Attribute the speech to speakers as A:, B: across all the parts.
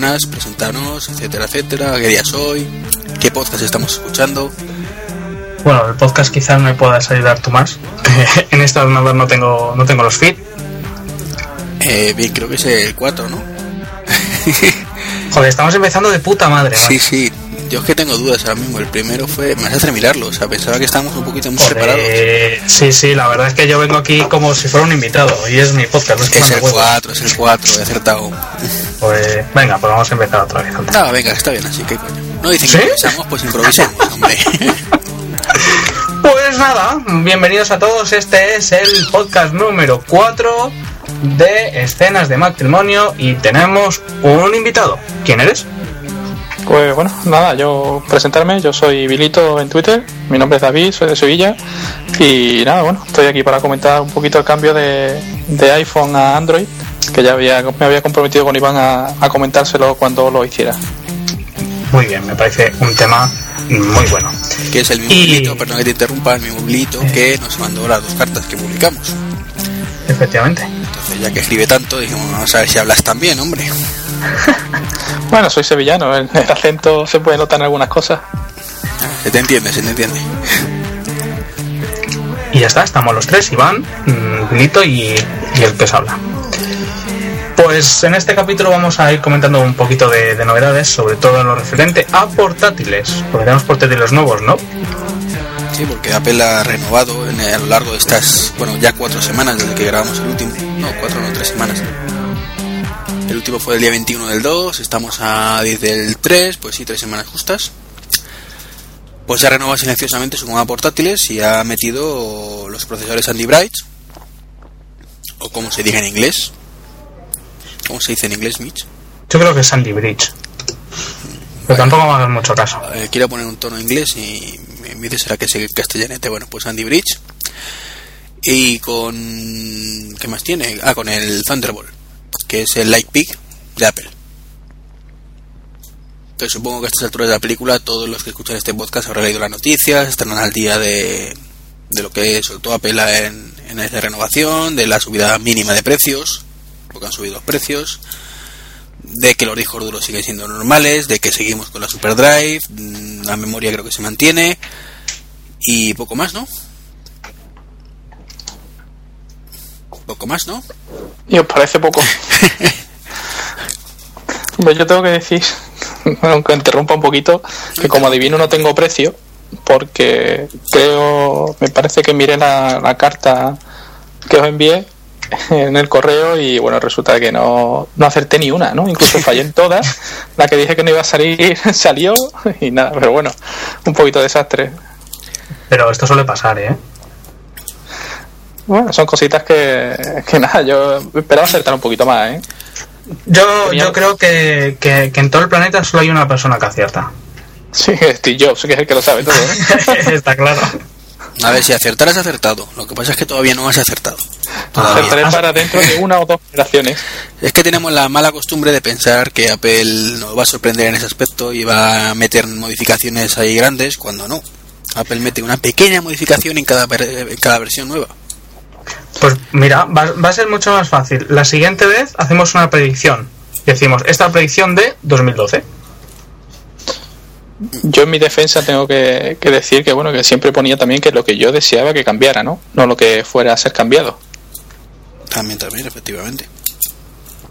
A: Buenas, presentarnos, etcétera, etcétera. ¿Qué día soy? ¿Qué podcast estamos escuchando?
B: Bueno, el podcast quizás me puedas ayudar tú más. en este ordenador no tengo, no tengo los feed.
A: Eh, bien, creo que es el 4, ¿no?
B: Joder, estamos empezando de puta madre.
A: Sí, sí. Yo es que tengo dudas ahora mismo. El primero fue. Me hace mirarlo. O sea, pensaba que estábamos un poquito más
B: Joder,
A: preparados.
B: sí, sí, la verdad es que yo vengo aquí como si fuera un invitado y es mi podcast. No es
A: Es el
B: me huevo.
A: 4, es el 4, he acertado.
B: Pues venga, pues vamos a empezar otra vez. anda.
A: No, venga, está bien así, que coño. No dicen
B: ¿Sí?
A: que improvisamos, pues improvisemos, hombre.
B: Pues nada, bienvenidos a todos. Este es el podcast número 4 de escenas de matrimonio y tenemos un invitado. ¿Quién eres?
C: Pues bueno, nada, yo presentarme, yo soy Vilito en Twitter, mi nombre es David, soy de Sevilla y nada, bueno, estoy aquí para comentar un poquito el cambio de, de iPhone a Android, que ya había, me había comprometido con Iván a, a comentárselo cuando lo hiciera.
B: Muy bien, me parece un tema muy bueno.
A: Que es el mismo
B: Y-
A: perdón que te interrumpa, el mismo Bilito que nos mandó las dos cartas que publicamos.
B: Efectivamente.
A: Entonces, ya que escribe tanto, dijimos, vamos a ver si hablas también, hombre.
C: Bueno, soy sevillano, el, el acento se puede notar en algunas cosas.
A: Se te entiende, se te entiende.
B: Y ya está, estamos los tres, Iván, mm, Lito y, y el que os habla. Pues en este capítulo vamos a ir comentando un poquito de, de novedades, sobre todo en lo referente a portátiles, porque tenemos portátiles nuevos, ¿no?
A: Sí, porque Apple ha renovado en, a lo largo de estas, bueno, ya cuatro semanas desde que grabamos el último. No, cuatro, no, tres semanas. El último fue el día 21 del 2, estamos a 10 del 3, pues sí, tres semanas justas. Pues ha renovado silenciosamente su gama portátiles y ha metido los procesadores Andy Bright, o como se diga en inglés. ¿Cómo se dice en inglés, Mitch?
B: Yo creo que es Sandy Bridge. Pero tampoco me hagas mucho caso.
A: Eh, quiero poner un tono inglés y vez de será que se castellanete, bueno, pues Andy Bridge. Y con... ¿Qué más tiene? Ah, con el Thunderbolt, que es el Lightpeak de Apple. Entonces supongo que a estas alturas de la película todos los que escuchan este podcast habrán leído las noticias, estarán al día de, de lo que soltó Apple en, en esta renovación, de la subida mínima de precios, porque han subido los precios, de que los discos duros siguen siendo normales, de que seguimos con la SuperDrive, mm, la memoria creo que se mantiene y poco más, ¿no? Poco más, ¿no?
C: ¿Y os parece poco? Hombre, yo tengo que decir, aunque interrumpa un poquito, que como adivino no tengo precio, porque creo, me parece que miré la, la carta que os envié en el correo y bueno, resulta que no, no acerté ni una, ¿no? Incluso fallé en todas. La que dije que no iba a salir salió y nada, pero bueno, un poquito de desastre.
B: Pero esto suele pasar, ¿eh?
C: Bueno, son cositas que, que nada, yo esperaba acertar un poquito más, ¿eh?
B: Yo, yo creo que, que, que en todo el planeta solo hay una persona que acierta.
C: Sí, Steve Jobs, que es el que lo sabe todo, ¿eh?
B: Está claro.
A: A ver, si acertar has acertado. Lo que pasa es que todavía no has acertado.
C: Acertaré
A: Todavía.
C: para dentro de una o dos generaciones.
A: Es que tenemos la mala costumbre de pensar que Apple nos va a sorprender en ese aspecto y va a meter modificaciones ahí grandes cuando no. Apple mete una pequeña modificación en cada, en cada versión nueva.
B: Pues mira, va, va a ser mucho más fácil. La siguiente vez hacemos una predicción. Y decimos, esta predicción de 2012.
C: Yo en mi defensa tengo que, decir que bueno que siempre ponía también que lo que yo deseaba que cambiara, ¿no? No lo que fuera a ser cambiado.
A: También, también, efectivamente.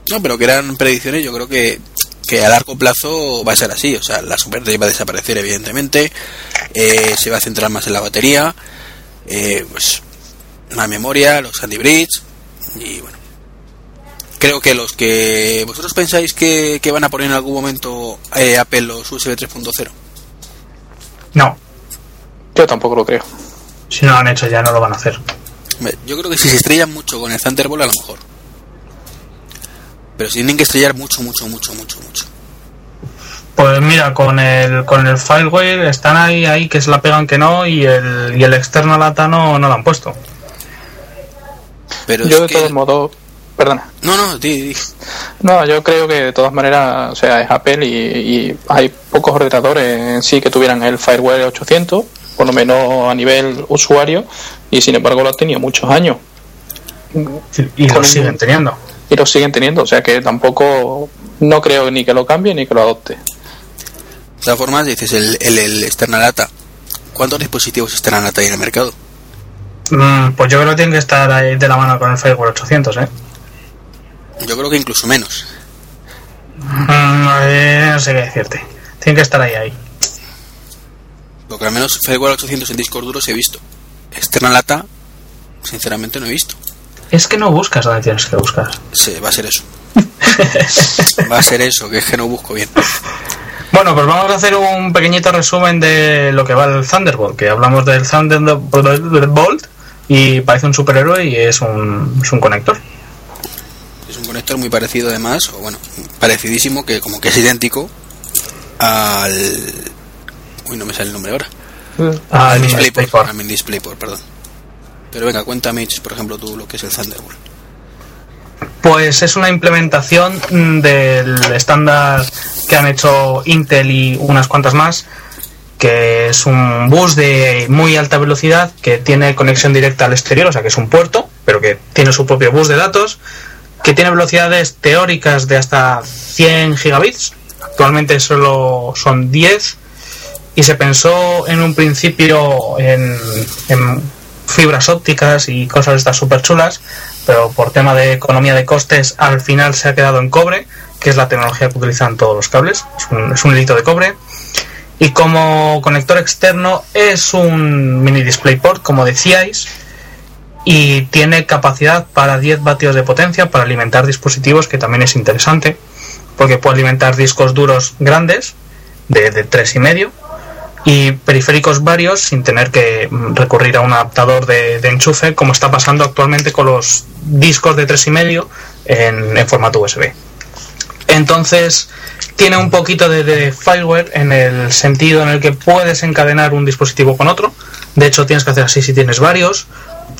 A: No, pero que eran predicciones, yo creo que, que a largo plazo va a ser así. O sea, la Super va a desaparecer, evidentemente. Eh, se va a centrar más en la batería. Eh, pues la memoria, los Sandy Bridge. Y bueno. Creo que los que vosotros pensáis que, que van a poner en algún momento eh, Apple los USB 3.0.
B: No,
C: Yo tampoco lo creo.
B: Si no lo han hecho ya no lo van a hacer.
A: Yo creo que si se estrellan mucho con el Thunderbolt, a lo mejor. Pero si tienen que estrellar mucho, mucho, mucho, mucho, mucho.
B: Pues mira, con el con el Firewire están ahí, ahí que se la pegan que no y el, y el external ATA no, no lo han puesto.
A: Pero
C: Yo de
A: que-
C: todos modos, perdona.
A: No, no, di, di.
C: No, yo creo que de todas maneras, o sea, es Apple y, y hay pocos ordenadores en sí que tuvieran el Firewire 800, por lo menos a nivel usuario, y sin embargo lo han tenido muchos años
B: Y lo siguen teniendo.
C: y lo siguen teniendo, o sea que tampoco, no creo ni que lo cambie ni que lo adopte.
A: De todas formas, dices el, el, el external ATA. ¿Cuántos dispositivos external ATA hay en el mercado?
B: Mm, pues yo creo que tienen que estar ahí de la mano con el Firewire 800, ¿eh?
A: Yo creo que incluso menos.
B: Mm, no sé qué decirte. Tienen que estar ahí, ahí.
A: Porque al menos Firewall 800 en discos duros he visto. External ATA, sinceramente no he visto.
B: Es que no buscas donde tienes que buscar.
A: Se, va a ser eso. va a ser eso, que es que no busco bien.
B: Bueno, pues vamos a hacer un pequeñito resumen de lo que va el Thunderbolt, que hablamos del Thunderbolt y parece un superhéroe y es un, es un conector.
A: Conector muy parecido además, o bueno, parecidísimo, que como que es idéntico al... Uy, no me sale el nombre ahora.
B: Ah,
A: al DisplayPort, al mini DisplayPort, perdón. Pero venga, cuéntame, por ejemplo, tú lo que es el Thunderbolt.
B: Pues es una implementación mm, del estándar que han hecho Intel y unas cuantas más, que es un bus de muy alta velocidad que tiene conexión directa al exterior, o sea que es un puerto, pero que tiene su propio bus de datos, que tiene velocidades teóricas de hasta 100 gigabits. Actualmente solo son 10 y se pensó en un principio en, fibras ópticas y cosas estas súper chulas, pero por tema de economía de costes al final se ha quedado en cobre, que es la tecnología que utilizan todos los cables, es un, es un hilito de cobre. Y como conector externo es un mini DisplayPort, como decíais, y tiene capacidad para 10 vatios de potencia para alimentar dispositivos, que también es interesante, porque puede alimentar discos duros grandes de, de 3,5 y periféricos varios sin tener que mm, recurrir a un adaptador de, enchufe como está pasando actualmente con los discos de 3,5 en, en formato USB. Entonces tiene un poquito de, de fireware en el sentido en el que puedes encadenar un dispositivo con otro. De hecho tienes que hacer así si tienes varios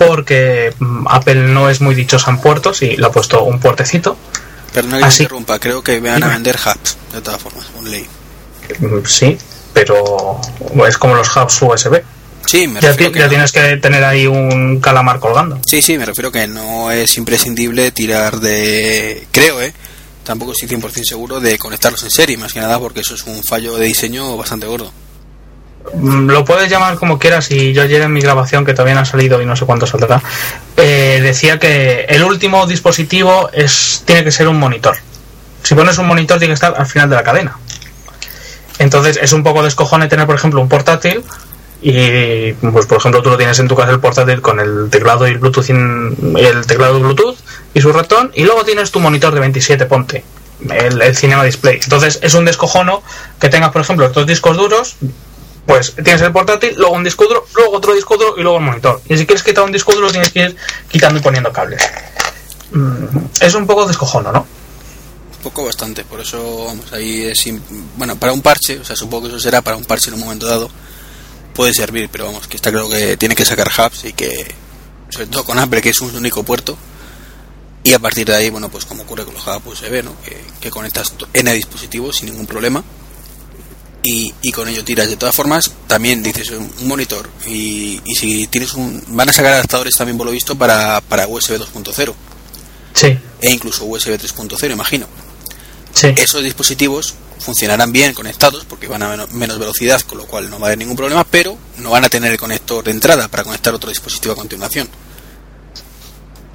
B: porque mm, Apple no es muy dichosa en puertos y le ha puesto un puertecito.
A: Perdona que
B: Así-
A: me interrumpa, creo que van a vender hubs, de todas formas, un ley.
B: Mm, Sí, pero es como los hubs USB.
A: Sí, me
B: Ya,
A: refiero que
B: ya
A: no-
B: tienes que tener ahí un calamar colgando.
A: Sí, sí, me refiero que no es imprescindible tirar de... Creo, ¿eh? Tampoco estoy 100% seguro de conectarlos en serie, más que nada porque eso es un fallo de diseño bastante gordo.
B: Mm, Lo puedes llamar como quieras y yo ayer en mi grabación, que todavía no ha salido y no sé cuánto saldrá, eh, decía que el último dispositivo es tiene que ser un monitor. Si pones un monitor tiene que estar al final de la cadena. Entonces es un poco descojone tener, por ejemplo, un portátil y, pues por ejemplo, tú lo tienes en tu casa el portátil con el teclado y el Bluetooth, el teclado Bluetooth y su ratón y luego tienes tu monitor de 27, ponte, el, el Cinema Display. Entonces es un descojono que tengas, por ejemplo, estos discos duros pues tienes el portátil, luego un disco duro, luego otro disco duro y luego el monitor. Y si quieres quitar un disco duro tienes que ir quitando y poniendo cables. Mm, Es un poco descojono, ¿no?
A: Poco bastante, por eso, vamos, ahí es... Bueno, para un parche, o sea, supongo que eso será para un parche en un momento dado, puede servir, pero vamos, que está claro que tiene que sacar hubs y que, sobre todo con Apple, que es un único puerto, y a partir de ahí, bueno, pues como ocurre con los hubs USB, ¿no? Que, que conectas N dispositivos sin ningún problema y, y con ello tiras. De todas formas, también dices un, monitor y, y si tienes un... Van a sacar adaptadores también, por lo visto, para, para USB 2.0
B: Sí,
A: e incluso USB 3.0, imagino.
B: sí.
A: Esos dispositivos funcionarán bien conectados porque van a menos, menos velocidad, con lo cual no va a haber ningún problema, pero no van a tener el conector de entrada para conectar otro dispositivo a continuación.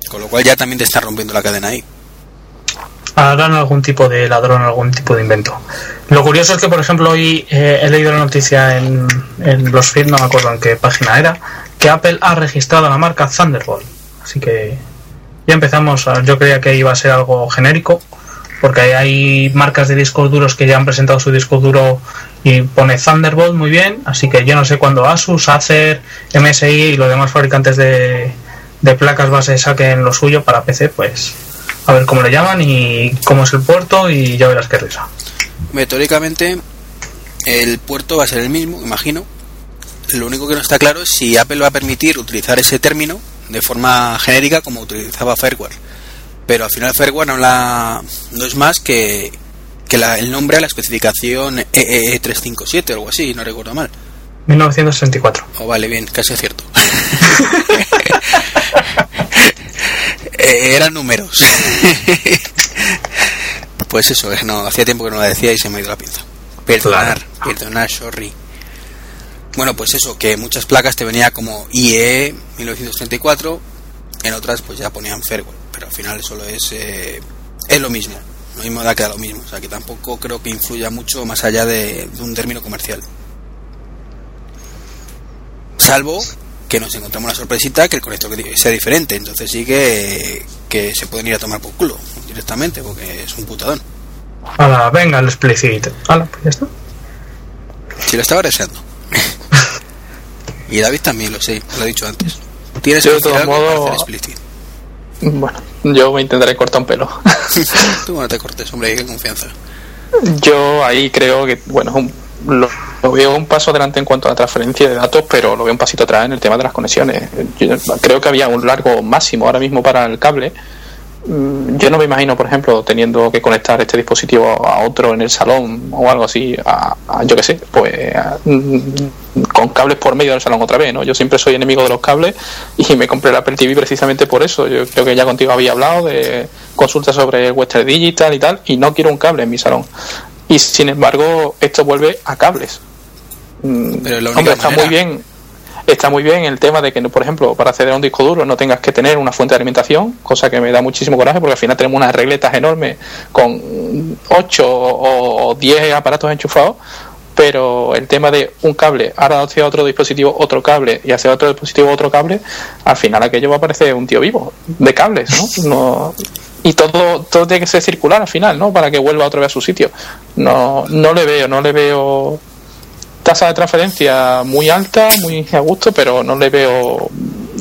A: Con lo cual ya también te está rompiendo la cadena ahí.
B: Harán algún tipo de ladrón, algún tipo de invento. Lo curioso es que, por ejemplo, hoy eh, he leído la noticia en, en los feeds, no me acuerdo en qué página era, que Apple ha registrado la marca Thunderbolt. Así que ya empezamos. a- yo creía que iba a ser algo genérico, porque hay marcas de discos duros que ya han presentado su disco duro y pone Thunderbolt muy bien, así que yo no sé cuándo Asus, Acer, MSI y los demás fabricantes de, de placas base saquen lo suyo para PC, pues a ver cómo le llaman y cómo es el puerto y ya verás qué risa.
A: Teóricamente, el puerto va a ser el mismo, imagino. Lo único que no está claro es si Apple va a permitir utilizar ese término de forma genérica como utilizaba Fireware. Pero al final Fireware no, la, no es más que, que la- el nombre a la especificación E EEE357 o algo así, no recuerdo mal.
B: 1964.
A: Oh, vale, bien, casi acierto. Eh, eran números. pues eso, no, hacía tiempo que no lo decía y se me ha ido la pinza. Perdonar, perdonar, sorry. Bueno, pues eso, que muchas placas te venía como IE 1934, en otras pues ya ponían fireware, pero al final solo es eh, es lo mismo, lo mismo da que da lo mismo, o sea que tampoco creo que influya mucho más allá de, de un término comercial. Salvo que nos encontramos una sorpresita que el conector sea diferente, entonces sí que, que se pueden ir a tomar por culo directamente, porque es un putadón.
B: Hala, venga el explicit. Hala, pues ya está.
A: Si lo estaba deseando. y David también lo sé, lo he dicho antes. Tienes
C: Yo,
A: que
C: de modos-
A: hacer explicit.
C: Bueno, yo me intentaré cortar un pelo.
A: Tú no te cortes, hombre, hay confianza.
C: Yo ahí creo que, bueno, un- lo, veo un paso adelante en cuanto a transferencia de datos, pero lo veo un pasito atrás en el tema de las conexiones. Yo creo que había un largo máximo ahora mismo para el cable. Mm, Yo no me imagino, por ejemplo, teniendo que conectar este dispositivo a otro en el salón o algo así, a, yo qué sé, pues a- mm, con cables por medio del salón otra vez, ¿no? Yo siempre soy enemigo de los cables y me compré el Apple TV precisamente por eso. Yo creo que ya contigo había hablado de consultas sobre Western Digital y tal, y no quiero un cable en mi salón. Y sin embargo, esto vuelve a cables. Mm,
A: Pero es la única
C: Hombre, está
A: manera.
C: muy bien está muy bien el tema de que, por ejemplo, para acceder a un disco duro no tengas que tener una fuente de alimentación, cosa que me da muchísimo coraje porque al final tenemos unas regletas enormes con 8 o 10 aparatos enchufados, pero el tema de un cable, ahora hacia otro dispositivo otro cable y hacia otro dispositivo otro cable, al final aquello va a parecer un tío vivo de cables, ¿no? no y todo, todo tiene que ser circular al final, ¿no? Para que vuelva otra vez a su sitio. No, no le veo, no le veo tasa de transferencia muy alta, muy a gusto, pero no le veo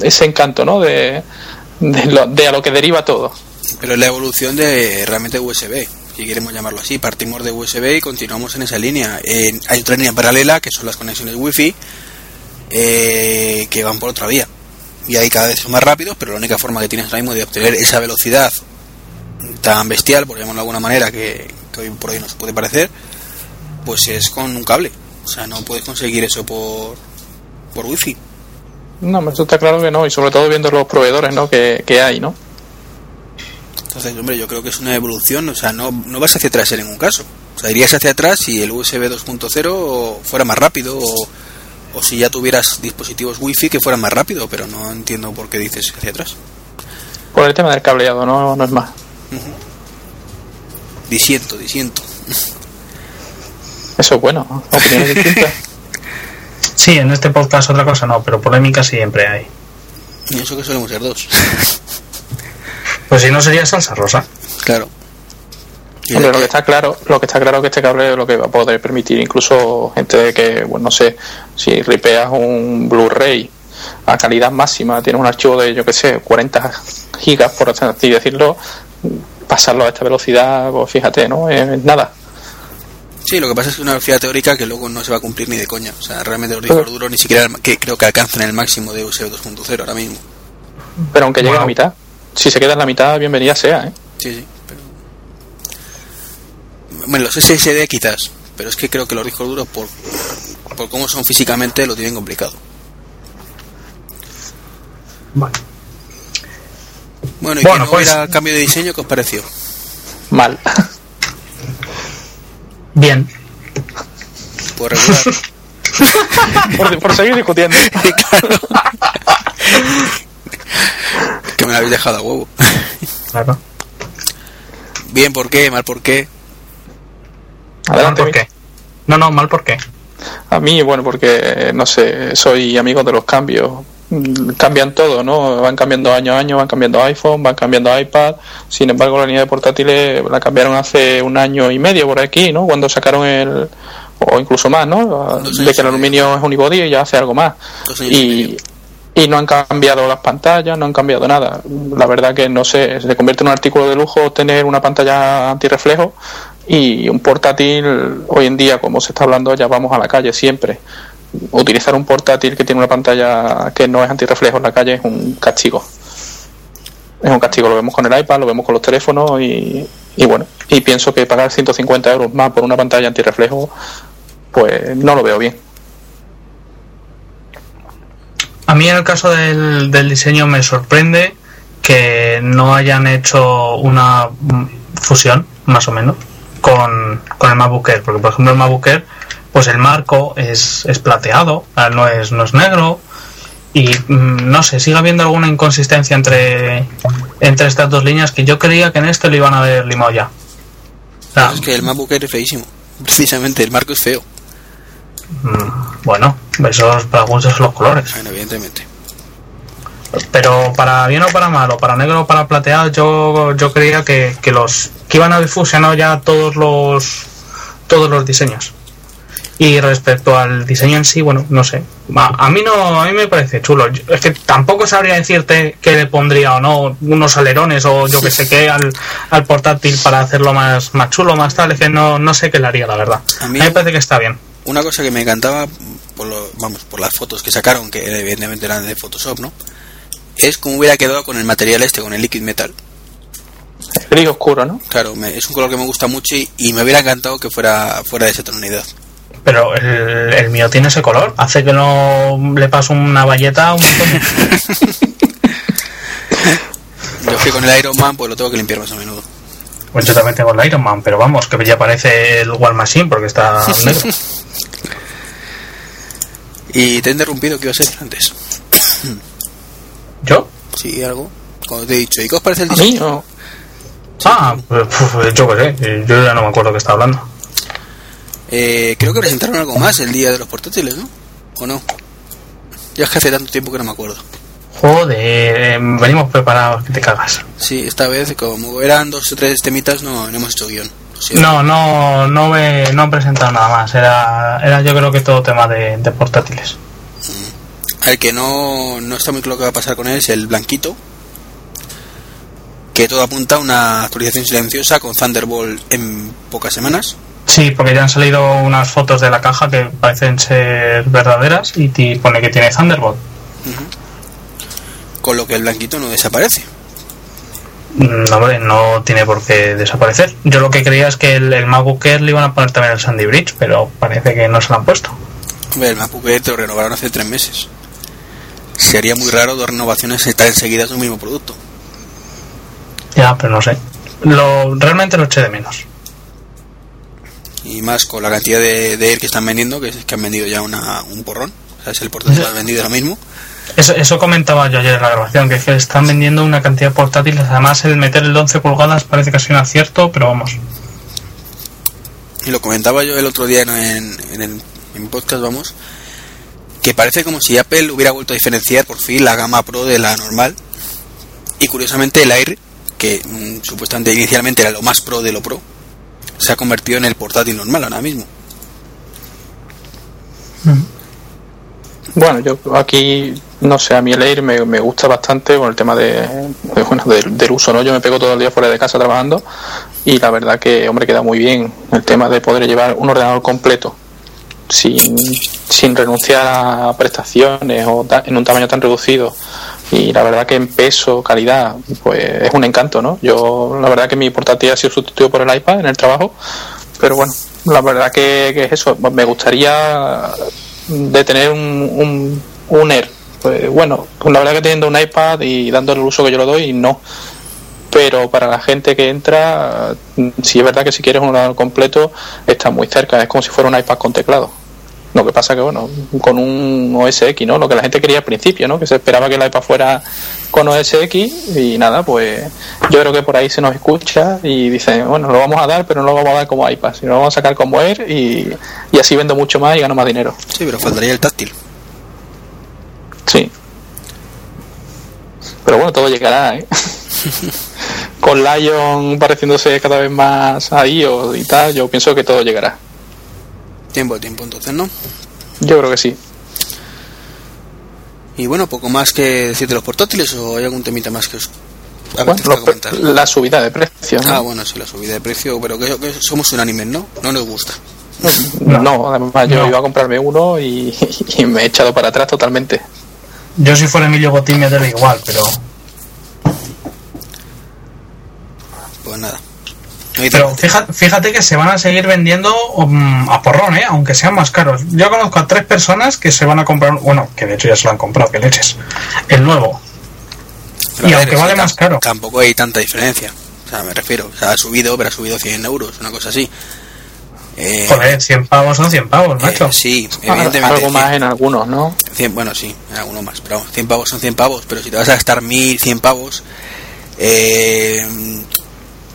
C: ese encanto, ¿no? De, de, lo, de a lo que deriva todo.
A: Pero es la evolución de realmente USB, si queremos llamarlo así. Partimos de USB y continuamos en esa línea. Hay otra línea paralela que son las conexiones Wi-Fi eh, que van por otra vía. Y ahí cada vez son más rápidos, pero la única forma que tienes ahora mismo de obtener esa velocidad tan bestial, por llamarlo de alguna manera, que, que hoy por hoy nos puede parecer, pues es con un cable. O sea, no puedes conseguir eso por, por Wi-Fi.
C: No, me está claro que no, y sobre todo viendo los proveedores, ¿no? Que, que hay, ¿no?
A: Entonces, hombre, yo creo que es una evolución, o sea, no, no vas hacia atrás en ningún caso. O sea, irías hacia atrás si el USB 2.0 fuera más rápido o, o si ya tuvieras dispositivos Wi-Fi que fueran más rápido, pero no entiendo por qué dices hacia atrás.
C: Por el tema del cableado, no, no es más.
A: Disiento, disiento.
C: Eso es bueno, ¿no? opiniones distintas.
B: Sí, en este podcast otra cosa no, pero polémica siempre hay.
A: Y eso que solemos ser dos.
B: Pues si no sería salsa rosa.
A: claro.
C: Hombre, lo que está claro, lo que está claro es que este cable es lo que va a poder permitir incluso gente de que, bueno, no sé, si ripeas un Blu-ray a calidad máxima, tienes un archivo de, yo que sé, 40 gigas, por así decirlo, pasarlo a esta velocidad, pues fíjate, ¿no? Es nada.
A: Sí, lo que pasa es que es una velocidad teórica que luego no se va a cumplir ni de coña. O sea, realmente los discos duros ni siquiera que creo que alcanzan el máximo de USB 2.0 ahora mismo.
C: Pero aunque llegue a la mitad, si se queda en la mitad, bienvenida sea, ¿eh?
A: Sí, sí, pero... Bueno, los SSD quizás, pero es que creo que los discos duros, por, por cómo son físicamente, lo tienen complicado.
B: Bueno,
A: Bueno, y
B: Bueno,
A: que no
B: pues-
A: cambio de diseño, ¿qué os pareció?
C: Mal.
B: bien.
A: Pues regular.
C: por, por seguir discutiendo.
A: claro. que me lo habéis dejado a huevo.
B: Claro.
A: Bien, ¿por qué? Mal, ¿por qué?
C: Adelante,
B: ¿Por qué? No, no, mal por qué.
C: A mí, bueno, porque, no sé, soy amigo de los cambios. Mm, Cambian todo, ¿no? Van cambiando año a año, van cambiando iPhone, van cambiando iPad. Sin embargo, la línea de portátiles la cambiaron hace un año y medio por aquí, ¿no? Cuando sacaron el o incluso más, ¿no? De que el aluminio es unibody y ya hace algo más.
A: Y
C: y no han cambiado las pantallas, no han cambiado nada. La verdad que no sé, se convierte en un artículo de lujo tener una pantalla antirreflejo y un portátil hoy en día, como se está hablando, ya vamos a la calle siempre. Utilizar un portátil que tiene una pantalla que no es antirreflejo en la calle es un castigo. Es un castigo, lo vemos con el iPad, lo vemos con los teléfonos y, bueno, y pienso que pagar 150 euros más por una pantalla antirreflejo, pues no lo veo bien.
B: A mí en el caso del, del diseño me sorprende que no hayan hecho una fusión, más o menos, con, con el MacBook Air. Porque, por ejemplo, el MacBook Air, pues el marco es, es plateado, no es, no es negro. Y mm, no sé, sigue habiendo alguna inconsistencia entre, entre estas dos líneas que yo creía que en este lo iban a haber limado ya. O sea,
A: Es que el MacBook Air es feísimo. Precisamente, el marco es feo.
B: mm, bueno, esos para algunos son los colores.
A: Bueno, evidentemente.
B: Pero para bien o para mal, o para negro o para plateado, yo, yo creía que, que los que iban a haber fusionado ya todos los todos los diseños. Y respecto al diseño en sí, bueno, no sé. A, a mí no, a mí me parece chulo. Yo- Es que tampoco sabría decirte que le pondría o no unos alerones o yo que sé qué al, al portátil para hacerlo más, más chulo, más tal. Es que no, no sé qué le haría, la verdad.
A: A
B: A
A: mí-
B: mí me parece que está bien.
A: Una cosa que me encantaba, por lo- vamos, por las fotos que sacaron, que evidentemente eran de Photoshop, ¿no? Es como hubiera quedado con el material este, con el liquid metal.
C: Gris oscuro, ¿no?
A: Claro, me- es un color que me gusta mucho y, y me hubiera encantado que fuera fuera de esa tonalidad.
B: Pero el, el mío tiene ese color. Hace que no le paso una valleta un montón.
A: Yo que con el Iron Man pues lo tengo que limpiar más a menudo.
B: Pues yo también tengo el Iron Man, pero vamos, que ya parece el War Machine porque está negro.
A: Y te he interrumpido, ¿qué iba a ser antes?
B: ¿Yo?
A: Sí, algo. Cuando te he dicho, ¿y qué os parece el
C: A
A: diseño?
C: mí no.
B: Ah, pues, pues, yo qué sé, yo ya no me acuerdo qué está hablando.
A: Eh, creo que presentaron algo más el día de los portátiles, ¿no? ¿O no? Ya es que hace tanto tiempo que no me acuerdo.
B: Joder, eh, venimos preparados, que te cagas.
A: Sí, esta vez, como eran dos o tres temitas, no, no hemos hecho guion.
B: No, no, no, me, no han presentado nada más. Era, era yo creo que todo tema de, de portátiles.
A: El que no, no está muy claro qué va a pasar con él es el blanquito. Que todo apunta a una actualización silenciosa con Thunderbolt en pocas semanas.
B: Sí, porque ya han salido unas fotos de la caja que parecen ser verdaderas y te pone que tiene Thunderbolt.
A: Con lo que el blanquito no desaparece.
B: Mm, No, hombre, no tiene por qué desaparecer. Yo lo que creía es que el, el MacBook Air le iban a poner también el Sandy Bridge, pero parece que no se lo han puesto.
A: Hombre, el MacBook Air te lo renovaron hace tres meses. Sería muy raro dos renovaciones tan seguidas de un mismo producto.
B: Ya, pero no sé. Lo, realmente lo eché de menos.
A: Y más con la cantidad de, de Air que están vendiendo, que es que han vendido ya una, un porrón. O sea, es el portátil vendido ahora mismo.
B: Eso, eso comentaba yo ayer en la grabación, que, es que están vendiendo una cantidad de portátiles. Además, el meter el de 11 pulgadas parece sido un acierto, pero vamos.
A: Y lo comentaba yo el otro día en, en, en el en podcast, vamos, que parece como si Apple hubiera vuelto a diferenciar por fin la gama Pro de la normal. Y curiosamente el Air, que mm, supuestamente inicialmente era lo más Pro de lo Pro, se ha convertido en el portátil normal ahora mismo.
C: Bueno, yo aquí, no sé, a mí el Air me, me gusta bastante con el tema de, bueno, del, del uso, ¿no? Yo me pego todo el día fuera de casa trabajando y la verdad que, hombre, queda muy bien el tema de poder llevar un ordenador completo sin, sin renunciar a prestaciones o en un tamaño tan reducido y la verdad que en peso, calidad, pues es un encanto, ¿no? Yo, la verdad que mi portátil ha sido sustituido por el iPad en el trabajo, pero bueno, la verdad que, que es eso, me gustaría de tener un, un, un Air. Pues bueno, la verdad que teniendo un iPad y dándole el uso que yo lo doy, no. Pero para la gente que entra, si es verdad que si quieres un ordenador completo, está muy cerca, es como si fuera un iPad con teclado. Lo que pasa que, bueno, con un OS X, ¿no? Lo que la gente quería al principio, ¿no? Que se esperaba que el iPad fuera con OS X y nada, pues yo creo que por ahí se nos escucha y dicen, bueno, lo vamos a dar, pero no lo vamos a dar como iPad, sino lo vamos a sacar como Air y, y así vendo mucho más y gano más dinero.
A: Sí, pero faltaría el táctil.
C: Sí. Pero bueno, todo llegará, ¿eh? Con Lion pareciéndose cada vez más a iOS y tal, yo pienso que todo llegará.
A: Tiempo, tiempo, entonces, ¿no?
C: Yo creo que sí.
A: Y bueno, poco más que decir de los portátiles o hay algún temita más que os
C: bueno, los-
A: comentar.
C: la subida de precios.
A: Ah,
C: ¿no?
A: bueno, sí, la subida de precio, pero que, que somos unánimes, ¿no? No nos gusta.
C: no. además yo
B: No.
C: iba a comprarme uno y, y me he echado para atrás totalmente.
B: Yo si fuera Emilio Botín me daría igual, pero...
A: Pues nada.
B: Pero fíjate, fíjate que se van a seguir vendiendo um, a porrón, ¿eh? aunque sean más caros. Yo conozco a tres personas que se van a comprar, bueno, que de hecho ya se lo han comprado, que leches, el nuevo.
A: Pero,
B: y
A: ver,
B: aunque vale más caro.
A: Tampoco hay tanta diferencia. O sea, me refiero. O sea, ha subido, pero ha subido 100 euros, una cosa así. Eh,
B: Joder, 100 pavos son 100 pavos,
A: eh,
B: macho.
A: sí, evidentemente.
C: Algo
A: 100,
C: más en algunos, ¿no?
A: 100, bueno, sí, en alguno más. Pero vamos, 100 pavos son 100 pavos. Pero si te vas a gastar 1000, 100 pavos, eh,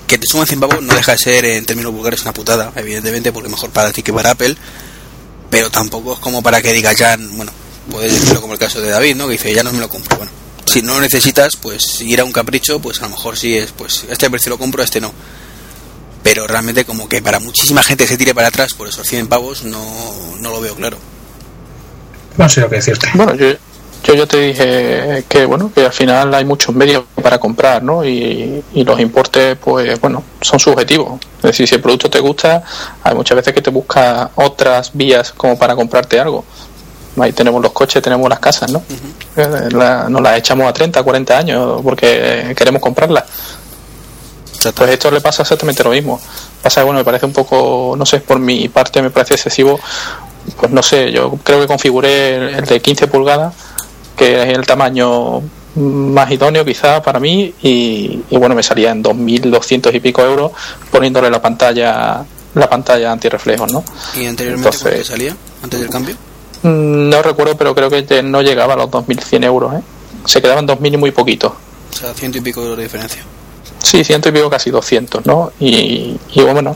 A: que te suman 100 pavos no deja de ser, en términos vulgares, una putada, evidentemente, porque mejor para ti que para Apple. Pero tampoco es como para que digas ya, bueno, puedes decirlo como el caso de David, ¿no? Que dice, ya no me lo compro. Bueno, si no lo necesitas, pues si era un capricho, pues a lo mejor sí es, pues este precio lo compro, este no. Pero realmente como que para muchísima gente se tire para atrás por esos 100 pavos, no, no lo veo claro.
B: No sé lo que decirte.
C: Bueno, yo, yo ya te dije que bueno que al final hay muchos medios para comprar, ¿no? Y, y los importes, pues bueno, son subjetivos. Es decir, si el producto te gusta, hay muchas veces que te busca otras vías como para comprarte algo. Ahí tenemos los coches, tenemos las casas, ¿no? Eh, la- nos las echamos a 30, 40 años porque queremos comprarlas. Pues esto le pasa exactamente lo mismo. Pasa que, bueno, me parece un poco, no sé, por mi parte me parece excesivo. Pues no sé, yo creo que configuré el, el de 15 pulgadas, que es el tamaño más idóneo quizá para mí, y, y bueno, me salía en 2.200 y pico euros poniéndole la pantalla la pantalla antirreflejos, ¿no?
A: ¿Y anteriormente
C: Entonces-
A: cuánto salía? ¿Antes del cambio?
C: Mm, No recuerdo, pero creo que no llegaba a los 2.100 euros, ¿eh? Se quedaban 2.000 y muy poquito.
A: O sea, ciento y pico de diferencia.
C: Sí, ciento y pico, casi 200, ¿no? Y, y bueno,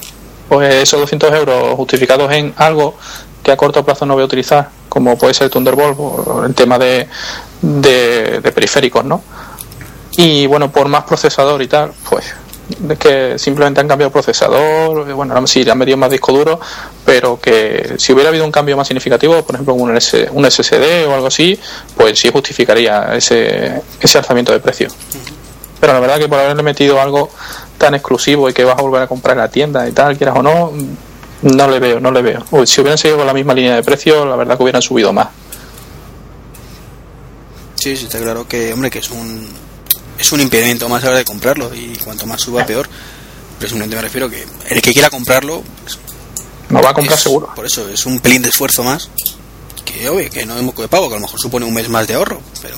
C: pues esos 200 euros justificados en algo que a corto plazo no voy a utilizar, como puede ser Thunderbolt, o el tema de, de, periféricos, ¿no? Y bueno, por más procesador y tal, pues es que simplemente han cambiado procesador, eh, bueno, sí, le han metido más disco duro, pero que si hubiera habido un cambio más significativo, por ejemplo, un, S- un SSD o algo así, pues sí justificaría ese, ese alzamiento de precio pero la verdad que por haberle metido algo tan exclusivo y que vas a volver a comprar en la tienda y tal, quieras o no, no le veo, no le veo. Uy, si hubieran seguido con la misma línea de precio, la verdad que hubieran subido más.
A: Sí, sí, está claro que, hombre, que es un es un impedimento más a la hora de comprarlo y cuanto más suba peor. Pero simplemente me refiero que el que quiera comprarlo, pues,
C: No va a comprar
A: es-
C: seguro.
A: Por eso es un pelín de esfuerzo más. Que, obvio, que no es moco de pavo, que a lo mejor supone un mes más de ahorro, pero.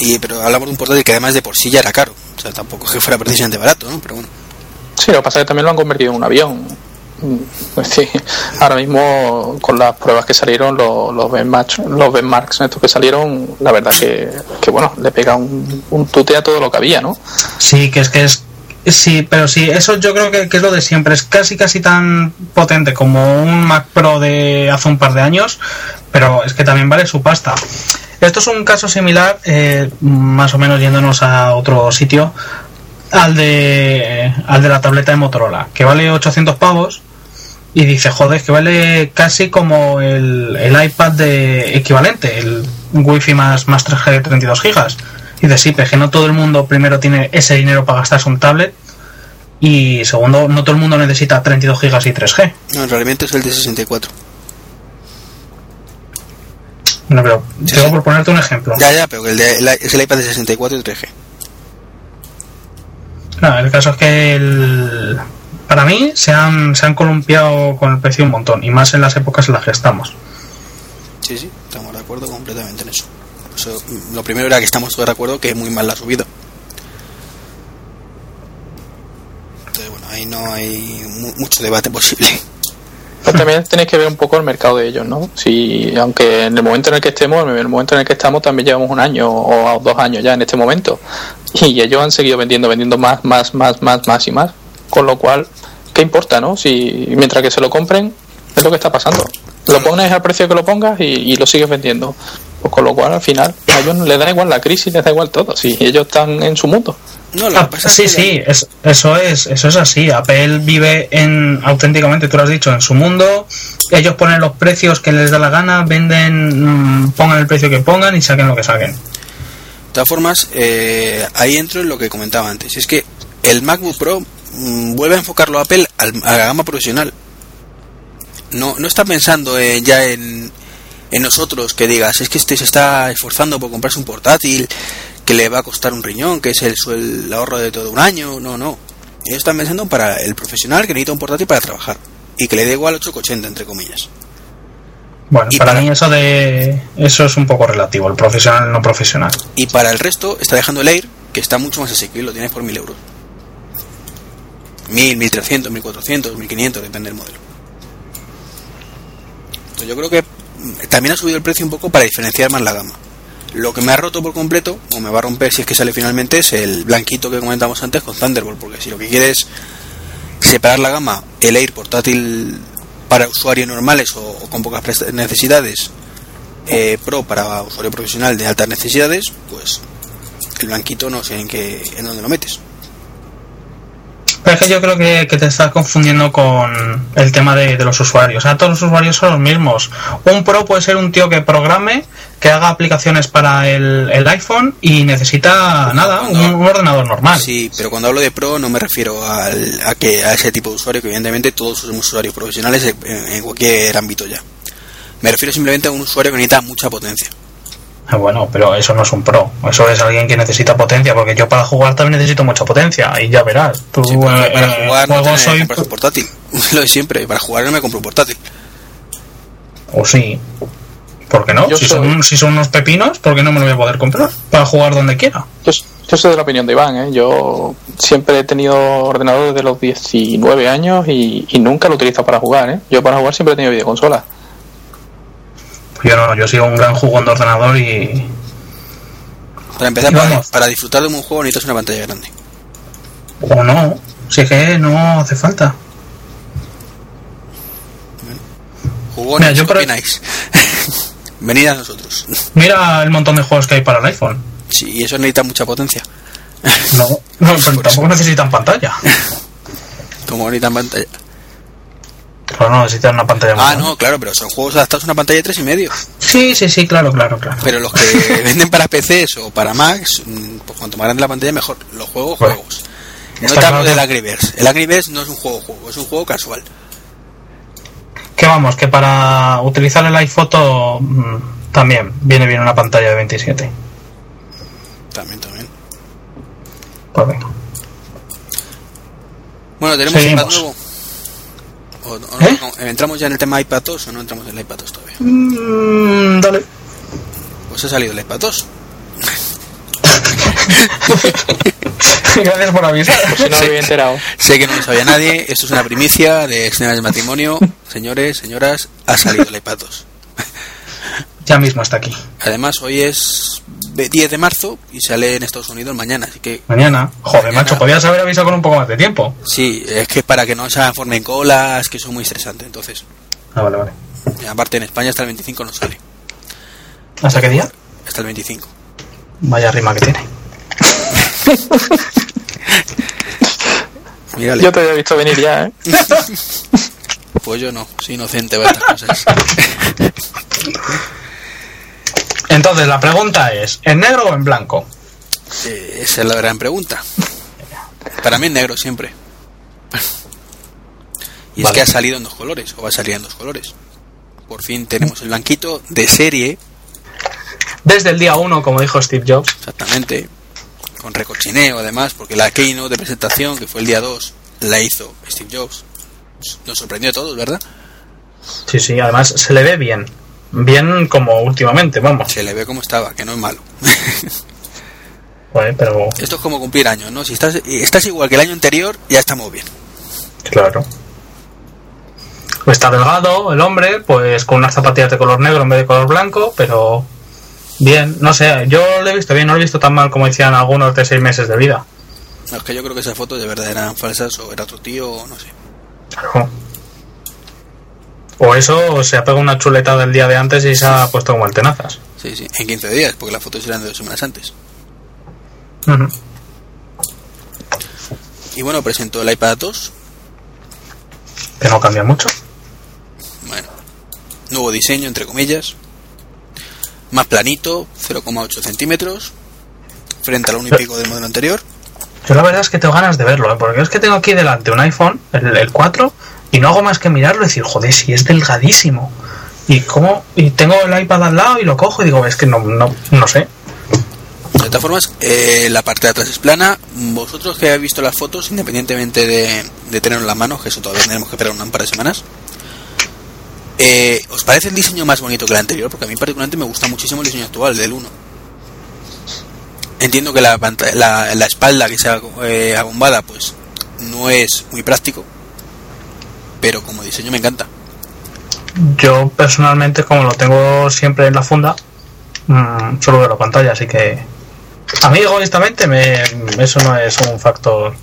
A: Y, pero hablamos de un portátil que además de por sí ya era caro. O sea, tampoco es que fuera precisamente barato, ¿no? Pero bueno.
C: Sí, lo que pasa es que también lo han convertido en un avión. Pues sí, ahora mismo con las pruebas que salieron, los, los, benchmarks, los benchmarks estos que salieron, la verdad que, que bueno, le pega un, un tute a todo lo que había, ¿no?
B: Sí, que es que es. Sí, pero sí, eso yo creo que, que es lo de siempre. Es casi, casi tan potente como un Mac Pro de hace un par de años, pero es que también vale su pasta. Esto es un caso similar, eh, más o menos yéndonos a otro sitio, al de, al de la tableta de Motorola, que vale 800 pavos. Y dice, joder, que vale casi como el, el iPad de equivalente, el Wi-Fi más, más 3G de 32 gigas. Y dice, sí, pero que no todo el mundo primero tiene ese dinero para gastarse un tablet. Y segundo, no todo el mundo necesita 32 gigas y 3G.
A: No, realmente es el de 64.
B: No, pero
A: sí.
B: por ponerte un ejemplo.
A: Ya, ya, pero el de, el- es el iPad de 64 y 3G.
B: No, el caso es que el- para mí se han, se han columpiado con el precio un montón. Y más en las épocas en las que estamos.
A: Sí, sí, estamos de acuerdo completamente en eso. Por eso, mm, lo primero era que estamos todos de acuerdo que muy mal la ha subido. Entonces, bueno, ahí no hay mu- mucho debate posible.
C: Pero también tenéis que ver un poco el mercado de ellos, ¿no? Si, aunque en el momento en el que estemos, en el momento en el que estamos, también llevamos un año o dos años ya en este momento. Y ellos han seguido vendiendo, vendiendo más, más, más, más, más y más. Con lo cual, ¿qué importa, no? Si mientras que se lo compren, es lo que está pasando. Lo pones al precio que lo pongas y, y lo sigues vendiendo. Pues con lo cual, al final, a ellos les da igual la crisis, les da igual todo. Si ellos están en su mundo.
A: No, lo que
B: Ah,
A: pasa
B: sí,
A: que-
B: sí, es- eso es, eso es así. Apple vive en auténticamente, tú lo has dicho, en su mundo. Ellos ponen los precios que les da la gana, venden, mm, pongan el precio que pongan y saquen lo que saquen.
A: De todas formas, eh, ahí entro en lo que comentaba antes. Es que el MacBook Pro mm, vuelve a enfocarlo a Apple al- a la gama profesional. No, no está pensando en- ya en, en nosotros que digas, es que este se está esforzando por comprarse un portátil que le va a costar un riñón, que es el, el ahorro de todo un año. No, no. Ellos están pensando para el profesional que necesita un portátil para trabajar y que le dé igual 880, entre comillas.
B: Bueno,
A: Y
B: para,
A: para-
B: mí eso de eso es un poco relativo, el profesional no profesional.
A: Y para el resto está dejando el Air, que está mucho más asequible, lo tienes por 1000 euros. 1000, 1300, 1400, 1500, depende del modelo. Entonces yo creo que también ha subido el precio un poco para diferenciar más la gama. Lo que me ha roto por completo, o me va a romper si es que sale finalmente, es el blanquito que comentamos antes con Thunderbolt, porque si lo que quieres separar la gama, el Air portátil para usuarios normales o, con pocas necesidades, eh, Pro para usuario profesional de altas necesidades, pues el blanquito no sé en qué en dónde lo metes.
B: Pero es que yo creo que, que te estás confundiendo con el tema de, de los usuarios. O sea, todos los usuarios son los mismos. Un pro puede ser un tío que programe, que haga aplicaciones para el, el iPhone y necesita
A: Bueno,
B: nada, un, un ordenador normal.
A: Sí, pero cuando hablo de Pro no me refiero al- a que a ese tipo de usuario, que evidentemente todos somos usuarios profesionales en, en cualquier ámbito ya. Me refiero simplemente a un usuario que necesita mucha potencia.
B: Ah, Bueno, pero eso no es un pro. Eso es alguien que necesita potencia, porque yo para jugar también necesito mucha potencia. Y ya verás. Tú,
A: Sí,
B: eh,
A: para
B: eh,
A: jugar no
B: soy.
A: un portátil. Lo de siempre, para jugar no me compro un portátil.
B: O sí. ¿Por qué no? Si
C: soy-
B: son, si son unos pepinos, ¿por qué no me lo voy a poder comprar? Para jugar donde quiera.
C: Yo, yo soy de la opinión de Iván, ¿eh? Yo siempre he tenido ordenador desde los 19 años y, y nunca lo he utilizado para jugar, ¿eh? Yo para jugar siempre he tenido videoconsola.
B: Yo no, yo soy un gran jugón de ordenador y.
A: Para empezar,
B: Y
A: para,
B: vamos.
A: para disfrutar de un juego necesitas una pantalla grande.
B: O no. Si es que no hace falta.
A: Jugones,
B: Mira, yo
A: ¿qué
B: para-?
A: Venid a nosotros.
B: Mira el montón de juegos que hay para el iPhone.
A: Sí, y eso necesita mucha potencia.
B: No, no pero tampoco necesitan pantalla.
A: Como necesitan pantalla.
B: Pero no necesitan una pantalla más
A: Ah, no, claro, pero son juegos adaptados a una pantalla de tres y medio.
B: Sí, sí, sí, claro, claro, claro.
A: Pero los que venden para PCs o para Macs, mm, pues cuanto más grande la pantalla, mejor. Los juegos,
B: Bueno,
A: juegos. No te hablo del Birds. El Birds no es un juego juego, es un juego casual.
B: Que vamos, que para utilizar el iPhoto mm, también viene bien una pantalla de 27.
A: También, también.
B: Pues venga.
A: Bueno, ¿tenemos
B: Seguimos.
A: iPad nuevo? ¿O, o no?
B: ¿Eh?
A: No, ¿Entramos ya en el tema iPad 2 o no entramos en el iPad 2 todavía?
B: Mm, dale.
A: Pues ha salido el iPad 2.
B: Gracias por avisar.
C: Por si no me había enterado.
A: Sé que no lo sabía nadie, esto es una primicia de escenas de matrimonio. Señores, señoras, ha salido el iPad 2.
B: Ya mismo está aquí.
A: Además, hoy es 10 de marzo y sale en Estados Unidos mañana, así que
B: Mañana. Joder,
A: Mañana.
B: macho, podías haber avisado con un poco más de tiempo.
A: sí, es que para que no se formen colas, que eso es muy estresante. Entonces,
B: Ah, vale, vale.
A: y aparte en España hasta el 25 no sale,
B: ¿Hasta qué día?
A: hasta el 25.
B: Vaya rima que tiene.
A: Mírale,
C: Yo te había visto venir ya, ¿eh?
A: pues yo no, soy inocente para estas cosas.
B: Entonces, la pregunta es, ¿en negro o en blanco?
A: Eh, esa es la gran pregunta. Para mí es negro siempre. Y es que ha salido en dos colores, o va a salir en dos colores. Por fin tenemos el blanquito de serie,
B: Desde el día 1, como dijo Steve Jobs.
A: exactamente, con recochineo además, porque la keynote de presentación, que fue el día 2, la hizo Steve Jobs. Nos sorprendió a todos, ¿verdad?
B: Sí, sí, además se le ve bien. Bien como últimamente, vamos.
A: Se le ve como estaba, que no es malo.
B: Joder, pero
A: Esto es como cumplir años, ¿no? Si estás, estás igual que el año anterior, ya estamos bien.
B: claro. Está delgado el hombre, pues con unas zapatillas de color negro en vez de color blanco, pero bien, no sé, yo lo he visto bien, no lo he visto tan mal como decían algunos de seis meses de vida.
A: No, es que yo creo que esas fotos de verdad eran falsas o era otro tío o no sé.
B: Claro. O eso, o se ha pegado una chuleta del día de antes y se ha puesto como tenazas.
A: Sí, sí, en 15 días, porque las fotos eran de dos semanas antes. Y bueno, presentó el iPad 2.
B: Que no cambia mucho.
A: Bueno, nuevo diseño, entre comillas. Más planito, 0,8 centímetros. Frente al 1 y pico del modelo anterior.
B: Yo la verdad es que tengo ganas de verlo, ¿eh? porque es que tengo aquí delante un iPhone, el, el 4, y no hago más que mirarlo y decir, joder, si es delgadísimo. Y cómo, y tengo el iPad al lado y lo cojo y digo, es que no, no, no sé.
A: De todas formas, eh, la parte de atrás es plana. Vosotros que habéis visto las fotos, independientemente de, de tenerlo en la mano, que eso todavía tenemos que esperar un par de semanas, eh, ¿os parece el diseño más bonito que el anterior? Porque a mí particularmente me gusta muchísimo el diseño actual del 1. Entiendo que la, la, la espalda que sea eh, abombada, pues no es muy práctico, pero como diseño me encanta.
B: Yo personalmente, como lo tengo siempre en la funda, mm, solo veo la pantalla, así que a mí egoístamente me, eso no es un factor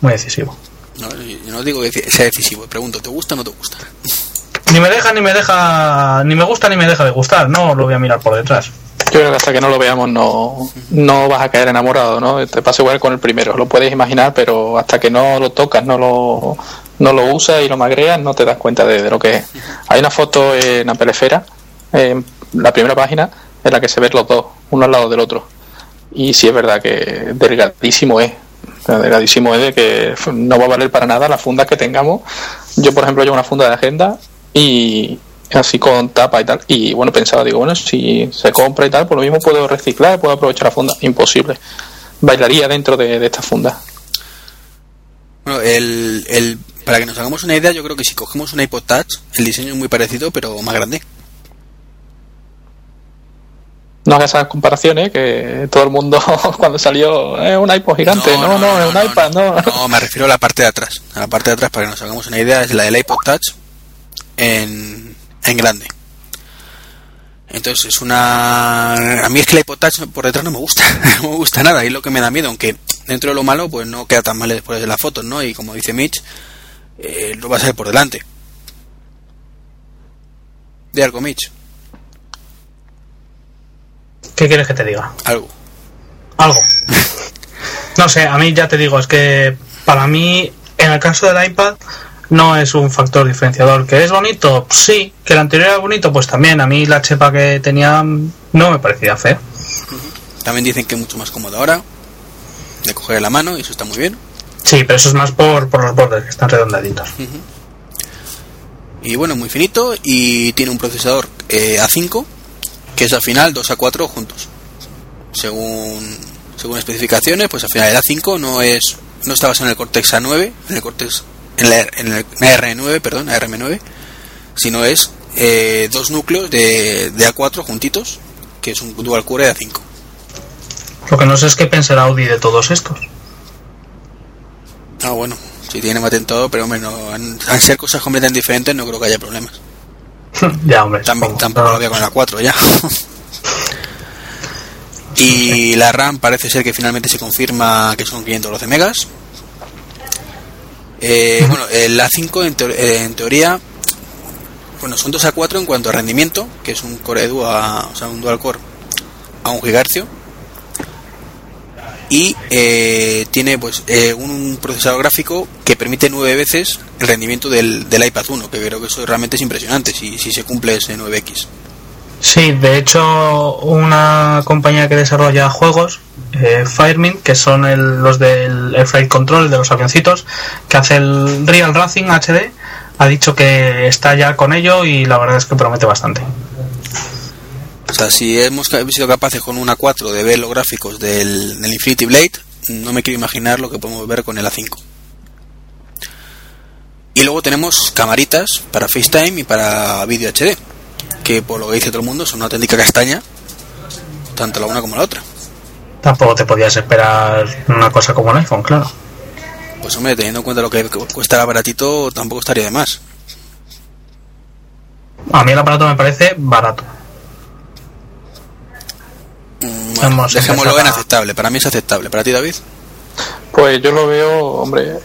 B: muy decisivo.
A: No, yo no digo que sea decisivo, pregunto, ¿te gusta o no te gusta?
B: Ni me deja, ni me deja, ni me gusta, ni me deja de gustar, no lo voy a mirar por detrás.
C: Yo creo que hasta que no lo veamos no, no vas a caer enamorado, ¿no? Te pasa igual con el primero, lo puedes imaginar, pero hasta que no lo tocas, no lo, no lo usas y lo magreas, no te das cuenta de, de lo que es. Hay una foto en Apple Esfera, en la primera página, en la que se ven los dos, uno al lado del otro. Y sí es verdad que delgadísimo es. Delgadísimo es de que no va a valer para nada las fundas que tengamos. Yo, por ejemplo, llevo una funda de agenda y así con tapa y tal. Y bueno, pensaba, digo, bueno, si se compra y tal, por lo mismo puedo reciclar, puedo aprovechar la funda. Imposible. Bailaría dentro de, de esta funda.
A: El, el, para que nos hagamos una idea, yo creo que si cogemos un iPod Touch, el diseño es muy parecido, pero más grande.
C: No hagas esas comparaciones que todo el mundo cuando salió es un iPod gigante. No, no, es un iPad, no.
A: No, me refiero a la parte de atrás. A la parte de atrás, para que nos hagamos una idea, es la del iPod Touch en, en grande. Entonces es una... A mí es que el iPod Touch por detrás no me gusta. no me gusta nada. Y es lo que me da miedo. Aunque dentro de lo malo, pues no queda tan mal después de las fotos, ¿no? Y como dice Mitch, eh, lo va a ser por delante. De algo, Mitch.
B: ¿Qué quieres que te diga?
A: Algo.
B: Algo. No sé, a mí ya te digo, es que para mí, en el caso del iPad, no es un factor diferenciador. ¿Que es bonito? Sí. ¿Que el anterior era bonito? Pues también. A mí la chepa que tenía no me parecía fea.
A: También dicen que es mucho más cómodo ahora. De coger la mano, y eso está muy bien.
B: Sí, pero eso es más por, por los bordes, que están redondaditos.
A: Y bueno, muy finito y tiene un procesador eh, A5 que es al final 2 a 4 juntos. Según según especificaciones, pues al final el A5 no es no está basado en el Cortex A9, en el Cortex en la, en el AR9, perdón, ARM9, sino es eh, dos núcleos de, de A4 juntitos, que es un dual core de A5.
B: Lo que no sé es qué pensará Audi de todos estos.
A: Ah, bueno, si tiene matentado, pero hombre, no, al ser cosas completamente diferentes no creo que haya problemas.
B: ya, hombre.
A: También, tampoco
B: No,
A: lo había con la 4 ya. y la RAM parece ser que finalmente se confirma que son 512 megas. Eh, bueno, el A5 en, teo- eh, en teoría, bueno, son 2 a 4 en cuanto a rendimiento, que es un core dual, o sea, un dual core a 1 GHz. Y eh, tiene pues eh, un procesador gráfico que permite nueve veces el rendimiento del, del iPad 1, que creo que eso realmente es impresionante si, si se cumple ese 9X.
B: Sí, de hecho, una compañía que desarrolla juegos, eh, Firemint, que son los del el Flight Control, de los avioncitos, que hace el Real Racing HD, ha dicho que está ya con ello y la verdad es que promete bastante.
A: O sea, si hemos sido capaces con una 4 de ver los gráficos del, del Infinity Blade, no me quiero imaginar lo que podemos ver con el A5. Y luego tenemos camaritas para FaceTime y para vídeo HD, que por lo que dice todo el mundo son una auténtica castaña, tanto la una como la otra.
B: Tampoco te podías esperar una cosa como el iPhone, claro.
A: Pues hombre, teniendo en cuenta lo que cu- cuesta el aparatito, tampoco estaría de más.
B: A mí el aparato me parece barato.
A: Bueno, dejémoslo en aceptable. Para mí es aceptable. ¿Para ti, David?
C: Pues yo lo veo, hombre,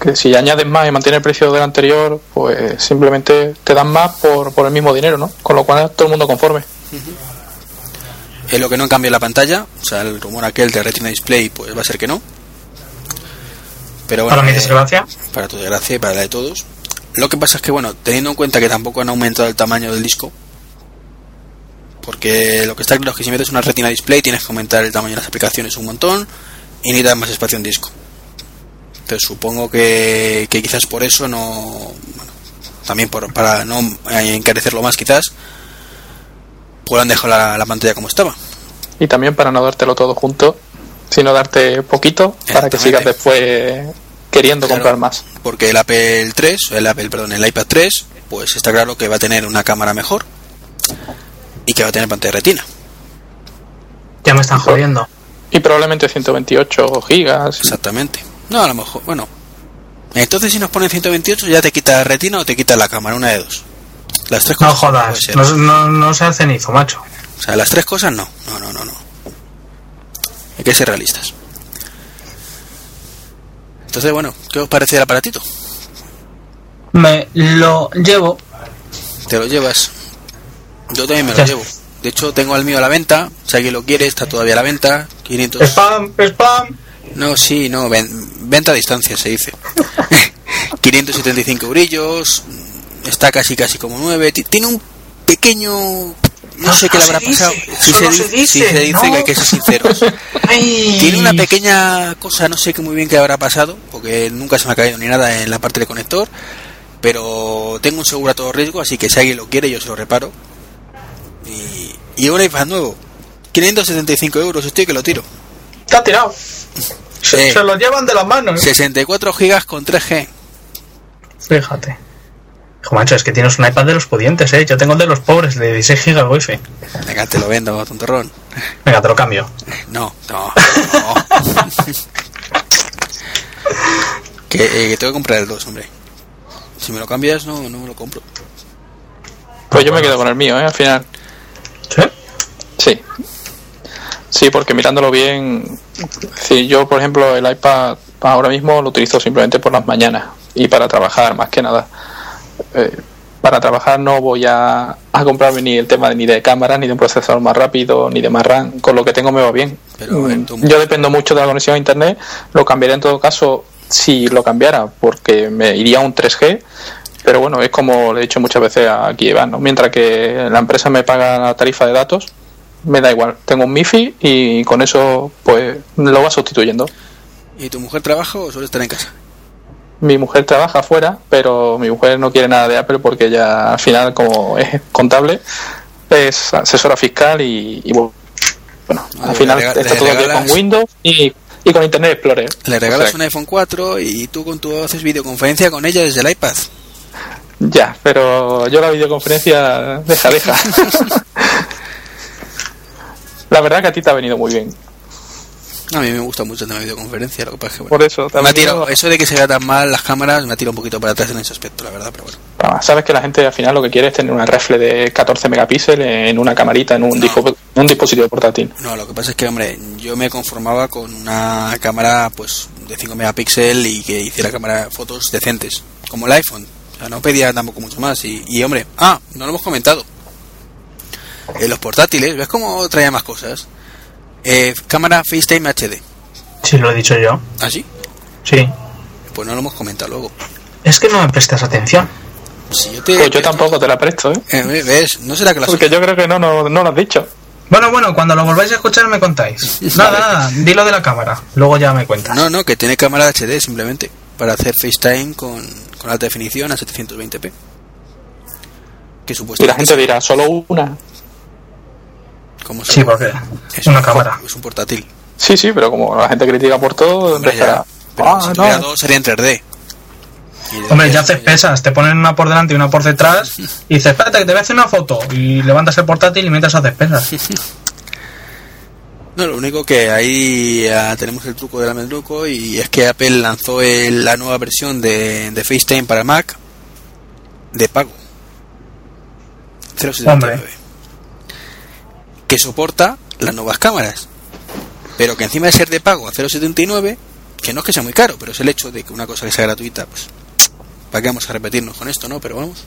C: que si añades más y mantienes el precio del anterior, pues simplemente te dan más por, por el mismo dinero, ¿no? Con lo cual todo el mundo conforme.
A: Es lo que no cambia la pantalla. O sea, el rumor aquel de Retina Display, pues va a ser que no. Pero bueno,
B: Para mi
A: eh,
B: desgracia.
A: para tu desgracia y para la de todos. Lo que pasa es que, bueno, teniendo en cuenta que tampoco han aumentado el tamaño del disco, porque lo que está claro es que si metes una retina display tienes que aumentar el tamaño de las aplicaciones un montón y necesitas más espacio en disco. Entonces supongo que, que quizás por eso no. Bueno, también por, para no encarecerlo más, quizás, pues han dejado la, la pantalla como estaba.
C: Y también para no dártelo todo junto, sino darte poquito para que sigas después queriendo
A: Claro.
C: comprar más.
A: Porque el Apple 3, el Apple, perdón, el iPad 3, pues está claro que va a tener una cámara mejor y que va a tener pantalla retina.
B: Ya me están jodiendo.
C: Y probablemente 128 gigas.
A: Exactamente. No, a lo mejor, bueno. Entonces si nos ponen 128 ya te quita la retina o te quita la cámara, una de dos. Las tres
B: No
A: cosas. puede
B: jodas. No, no, no se hacen hizo, macho.
A: O sea, las tres cosas no. No, no, no, no. Hay que ser realistas. Entonces, bueno, ¿qué os parece el aparatito?
B: Me lo llevo.
A: Te lo llevas. Yo también me lo llevo. De hecho, tengo el mío a la venta. Si alguien lo quiere, está todavía a la venta. 500.
B: Spam, spam.
A: No, sí, no, ven- venta a distancia se dice. 575 eurillos, está casi casi como 9, ti- tiene un pequeño... No sé
B: No,
A: qué le
B: no
A: habrá pasado. Si se,
B: no
A: di-
B: se dice,
A: si se dice
B: no.
A: que hay que ser sinceros.
B: Ay.
A: Tiene una pequeña cosa, no sé qué muy bien qué habrá pasado, porque nunca se me ha caído ni nada en la parte del conector, pero tengo un seguro a todo riesgo, así que si alguien lo quiere yo se lo reparo. Y, y un iPad nuevo, 575 euros, estoy que lo tiro.
B: Está tirado. Se,
A: Eh.
B: se lo llevan de las manos.
A: 64 gigas con 3G.
B: Fíjate. Hijo, macho, es que tienes un iPad de los pudientes, ¿eh? Yo tengo el de los pobres, de 16 GB wifi.
A: Venga, te lo vendo, tontorrón.
B: Venga, te lo cambio.
A: No, no, no. que, eh, que tengo que comprar el 2, hombre. Si me lo cambias, no, no me lo compro.
C: Pues yo me quedo con el mío, ¿eh? Al final.
B: ¿Sí?
C: Sí. Sí, porque mirándolo bien, sí, yo por ejemplo el iPad ahora mismo lo utilizo simplemente por las mañanas y para trabajar más que nada. Eh, para trabajar no voy a, a comprarme ni el tema de, ni de cámara, ni de un procesador más rápido, ni de más RAM. Con lo que tengo me va bien.
A: Pero en tu-
C: Yo dependo mucho de la conexión a internet. Lo cambiaría en todo caso si lo cambiara, porque me iría a un 3G. Pero bueno, es como le he dicho muchas veces aquí Iván, ¿no? Mientras que la empresa me paga la tarifa de datos, me da igual. Tengo un MIFI y con eso pues lo va sustituyendo.
A: ¿Y tu mujer trabaja o suele estar en casa?
C: Mi mujer trabaja afuera, pero mi mujer no quiere nada de Apple porque ella al final como es contable, es asesora fiscal y, y bueno,
A: Ah,
C: al final
A: le
C: está
A: le
C: todo día
A: regalas-
C: con Windows y, y con Internet Explorer.
A: Le regalas
C: O sea,
A: un iPhone 4 y tú con tu haces videoconferencia con ella desde el iPad.
C: Ya, pero yo la videoconferencia, deja, deja. la verdad que a ti te ha venido muy bien.
A: A mí me gusta mucho de videoconferencia, lo que pasa es que bueno,
C: Por eso
A: me tirado- eso de que se vea tan mal las cámaras me ha tirado un poquito para atrás en ese aspecto, la verdad, pero bueno.
C: Ah, Sabes que la gente al final lo que quiere es tener una refle de 14 megapíxeles en una camarita, en un,
A: No.
C: disco- en un dispositivo portátil.
A: No, lo que pasa es que, hombre, yo me conformaba con una cámara pues de 5 megapíxeles y que hiciera cámara fotos decentes, como el iPhone. O sea, no pedía tampoco mucho más. Y, y, hombre, ah, no lo hemos comentado. En los portátiles, ¿ves cómo traía más cosas? Eh, cámara FaceTime HD.
B: Sí, lo he dicho yo.
A: ¿Ah, sí?
B: Sí.
A: Pues no lo hemos comentado luego.
B: Es que no me prestas atención.
A: Si yo te,
C: Pues yo tampoco te la presto, ¿eh?
A: Eh, ¿Ves? ¿No será que las
C: Porque yo creo que no, no, no lo has dicho.
B: Bueno, bueno, cuando lo volváis a escuchar me contáis. Nada, nada, dilo de la cámara. Luego ya me cuentas.
A: No, no, que tiene cámara HD simplemente para hacer FaceTime con, con alta definición a 720p. Que
C: Y
A: supuestamente
C: la gente dirá, solo una.
A: ¿cómo
B: Sí, porque
A: es
B: una
A: un-
B: cámara.
A: Es un portátil.
C: Sí, sí, pero como la gente critica por todo,
A: Hombre,
C: empezará.
A: ya. Pero
C: "Ah,
A: si
C: no".
A: tuviera dos sería en 3D. Y de-
B: Hombre, ya haces pesas, te ponen una por delante y una por detrás y dices, espérate que te voy a hacer una foto y levantas el portátil y mientras haces pesas.
A: No, lo único que ahí ya tenemos el truco del almendruco y es que Apple lanzó el- la nueva versión de, de FaceTime para Mac de pago. 0.79.
B: Hombre.
A: Que soporta las nuevas cámaras. Pero que encima de ser de pago a 0.79, que no es que sea muy caro, pero es el hecho de que una cosa que sea gratuita, pues, ¿para qué vamos a repetirnos con esto, no? Pero vamos.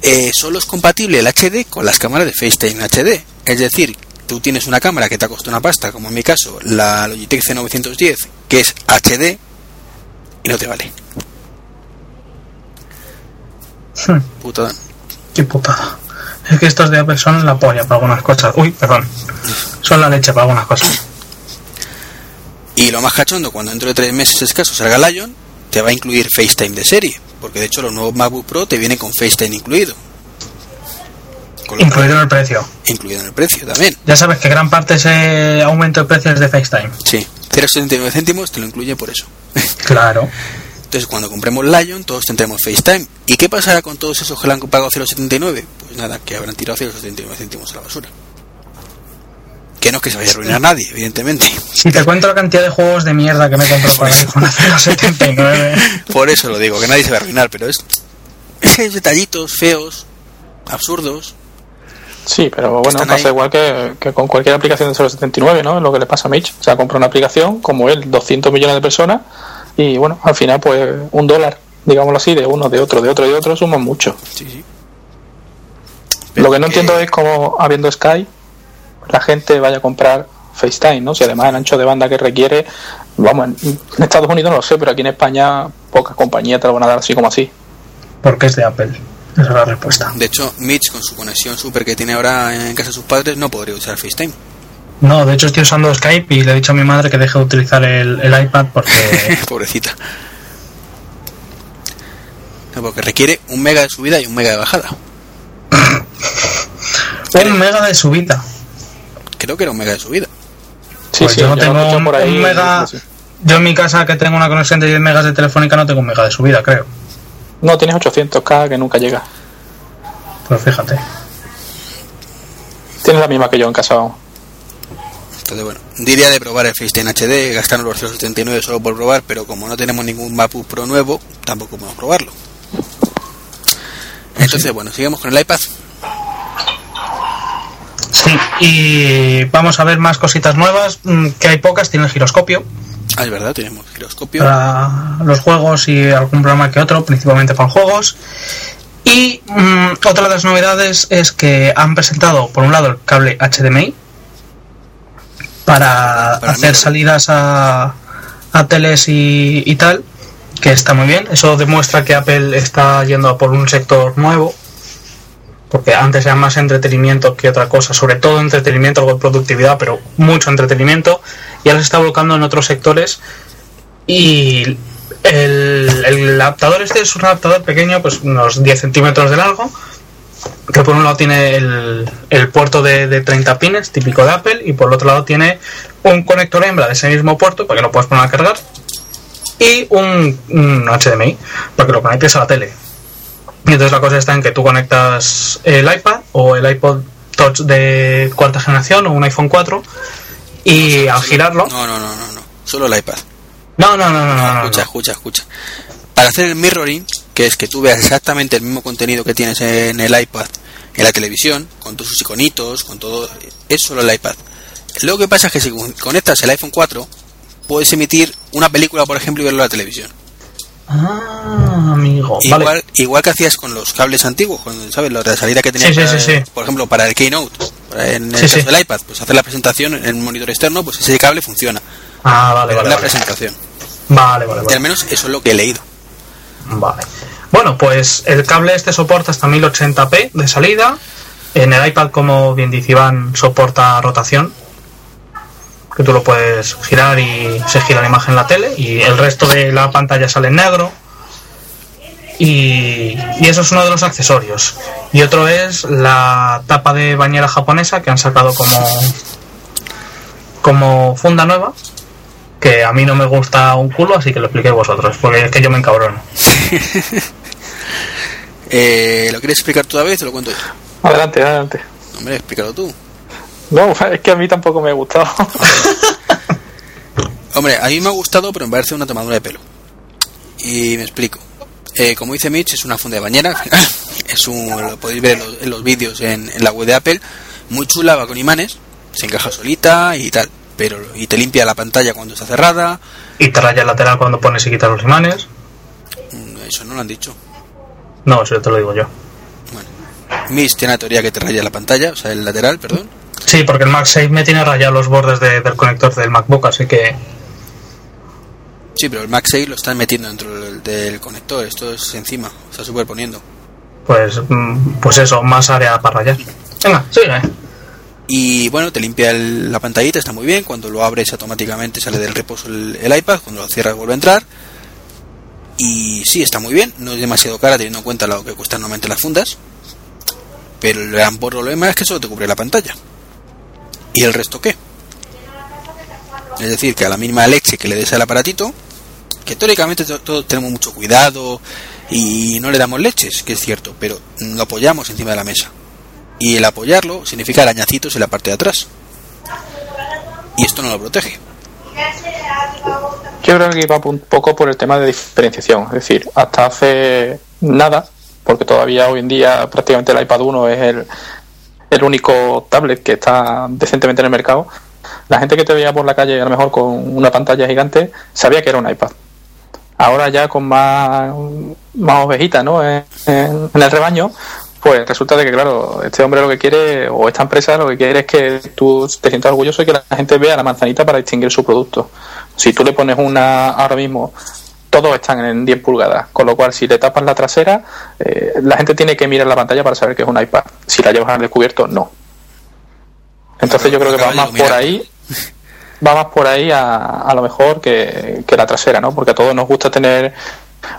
A: Eh, solo es compatible el HD con las cámaras de FaceTime HD. Es decir, tú tienes una cámara que te ha costado una pasta, como en mi caso, la Logitech C910, que es HD, y no te vale.
B: Hmm,
A: Puta.
B: qué putada. Es que estos de Apple son la polla para algunas cosas. Uy, perdón. Son la leche para algunas cosas.
A: Y lo más cachondo, cuando dentro de tres meses escasos salga Lion, te va a incluir FaceTime de serie, porque de hecho los nuevos MacBook Pro te vienen con FaceTime incluido. Con
B: Incluido en el precio.
A: incluido en el precio también.
B: Ya sabes que gran parte de ese aumento de precios es de FaceTime.
A: Sí, 0,79 céntimos te lo incluye por eso.
B: Claro.
A: Entonces, cuando compremos Lion, todos tendremos FaceTime. ¿Y qué pasará con todos esos que le han pagado 0,79? Pues nada, que habrán tirado 0,79 céntimos a la basura. Que no es que se vaya a arruinar nadie, evidentemente.
B: Si te cuento la cantidad de juegos de mierda que me compro para iPhone a 0.79.
A: Por eso lo digo, que nadie se va a arruinar, pero es. Es que hay detallitos feos, absurdos.
C: Sí, pero bueno, pasa
A: ahí.
C: igual que, que con cualquier aplicación de 079, ¿no? Es lo que le pasa a Mitch. O sea, compra una aplicación como él, 200 millones de personas, y bueno, al final, pues un dólar, digámoslo así, de uno, de otro, de otro, de otro, suman mucho.
A: Sí, sí.
C: lo que no entiendo es cómo, habiendo Sky, la gente vaya a comprar FaceTime, ¿no? Si además el ancho de banda que requiere, vamos, en en Estados Unidos no lo sé, pero aquí en España pocas compañías te lo van a dar así como así.
B: Porque es de Apple. Esa es la respuesta.
A: De hecho, Mitch, con su conexión super que tiene ahora en casa de sus padres, no podría usar FaceTime.
B: No, de hecho estoy usando Skype y le he dicho a mi madre que deje de utilizar el, el iPad porque...
A: Pobrecita. No, porque requiere un mega de subida y un mega de bajada.
B: un mega de subida.
A: Creo que era un mega de subida.
C: Sí,
B: Pues
C: sí,
B: yo no tengo un,
C: por ahí,
B: un mega... Yo en mi casa que tengo una conexión de 10 megas de telefónica no tengo un mega de subida, creo.
C: No, tienes 800k que nunca llega.
B: Pues fíjate.
C: Tienes la misma que yo en casa. vamos.
A: Entonces, bueno, diría de probar el FaceTime HD, gastarnos los 079 solo por probar, pero como no tenemos ningún MacBook Pro nuevo, tampoco podemos probarlo. Entonces, bueno, sigamos con el iPad.
B: Sí, y vamos a ver más cositas nuevas, mm, que hay pocas, tiene el giroscopio
A: Ah, es verdad, tenemos giroscopio.
B: para los juegos y algún programa que otro, principalmente para juegos. Y mm, otra de las novedades es que han presentado, por un lado, el cable HDMI para,
A: Para
B: hacer
A: mí,
B: salidas a, a teles y, y tal, que está muy bien. Eso demuestra que Apple está yendo a por un sector nuevo, porque antes era más entretenimiento que otra cosa, sobre todo entretenimiento, algo de productividad, pero mucho entretenimiento, y ahora se está volcando en otros sectores. Y el, adaptador este es un adaptador pequeño, pues unos 10 centímetros de largo, que por un lado tiene el, puerto de, de 30 pines, típico de Apple, y por el otro lado tiene un conector hembra de ese mismo puerto, para que lo puedas poner a cargar, y un HDMI, para que lo conectes a la tele. Y entonces la cosa está en que tú conectas el iPad o el iPod Touch de cuarta generación o un iPhone 4 y al girarlo...
A: No, no, no, no, no. Solo el iPad.
B: No, no, no, no, no,
A: escucha, escucha, escucha. Para hacer el mirroring, que es que tú veas exactamente el mismo contenido que tienes en el iPad, en la televisión, con todos sus iconitos, con todo, es solo el iPad. Lo que pasa es que si conectas el iPhone 4, puedes emitir una película, por ejemplo, y verlo en la televisión.
B: Ah, amigo.
A: Igual,
B: Vale.
A: igual que hacías con los cables antiguos, cuando, ¿sabes? La de salida que tenías,
B: Sí, sí,
A: para-
B: sí, sí.
A: por ejemplo, para el Keynote, en el caso del iPad, pues hacer la presentación en un monitor externo, pues ese cable funciona.
B: Ah, vale, vale.
A: la
B: Vale,
A: presentación.
B: vale, vale.
A: Y al menos eso es lo que he leído.
B: Vale. Bueno, pues el cable este soporta hasta 1080p de salida. En el iPad, como bien dice Iván, soporta rotación. Que tú lo puedes girar y se gira la imagen en la tele. Y el resto de la pantalla sale en negro. Y, y eso es uno de los accesorios. Y otro es la tapa de bañera japonesa que han sacado como, como funda nueva. Que a mí no me gusta un culo, así que lo expliquéis vosotros, porque es que yo me encabrono.
A: Eh, ¿Lo quieres explicar tú a vez o lo cuento yo?
C: Adelante, adelante.
A: Hombre, explícalo tú.
C: No, es que a mí tampoco me ha gustado.
A: Hombre, a mí me ha gustado, pero me parece una tomadura de pelo. Y me explico. Eh, como dice Mitch, es una funda de bañera. es un, lo podéis ver en los, en los vídeos en, en la web de Apple. Muy chula, va con imanes. Se encaja solita y tal. Pero, y te limpia la pantalla cuando está cerrada.
B: Y te raya el lateral cuando pones y quitas los imanes.
A: Mm, Eso no lo han dicho.
B: No, eso te lo digo yo.
A: Mitch tiene la teoría que te raya la pantalla, o sea, el lateral, perdón.
B: Sí, porque el MagSafe me tiene rayado los bordes de- del conector del MacBook, así que
A: Sí, pero el MagSafe lo están metiendo dentro del, del conector. Esto es encima, está superponiendo.
B: pues mm, pues eso, más área para rayar. Venga, sigue.
A: Y bueno, te limpia el- la pantallita, está muy bien. Cuando lo abres automáticamente sale del reposo el, el iPad. Cuando lo cierras vuelve a entrar. Y sí, está muy bien. No es demasiado cara teniendo en cuenta lo que cuestan normalmente las fundas. Pero el gran problema es que solo te cubre la pantalla. ¿Y el resto qué? Es decir, que a la mínima leche que le des al aparatito, que teóricamente to- todos tenemos mucho cuidado y no le damos leches, que es cierto, pero lo apoyamos encima de la mesa. Y el apoyarlo significa arañacitos en la parte de atrás. Y esto no lo protege.
C: Yo creo que iba un poco por el tema de diferenciación. Es decir, hasta hace nada, porque todavía hoy en día prácticamente el iPad 1 es el, el único tablet que está decentemente en el mercado. La gente que te veía por la calle, a lo mejor con una pantalla gigante, sabía que era un iPad. Ahora ya con más, más ovejitas ¿no? en, en- el rebaño, pues resulta de que, claro, este hombre lo que quiere, o esta empresa lo que quiere es que tú te sientas orgulloso y que la gente vea la manzanita para distinguir su producto. Si tú le pones una ahora mismo, todos están en 10 pulgadas, con lo cual si le tapas la trasera, eh, la gente tiene que mirar la pantalla para saber que es un iPad. Si la llevas al descubierto, no. Entonces yo creo que va más por ahí, va más por ahí a, a lo mejor que, que la trasera, ¿no? Porque a todos nos gusta tener,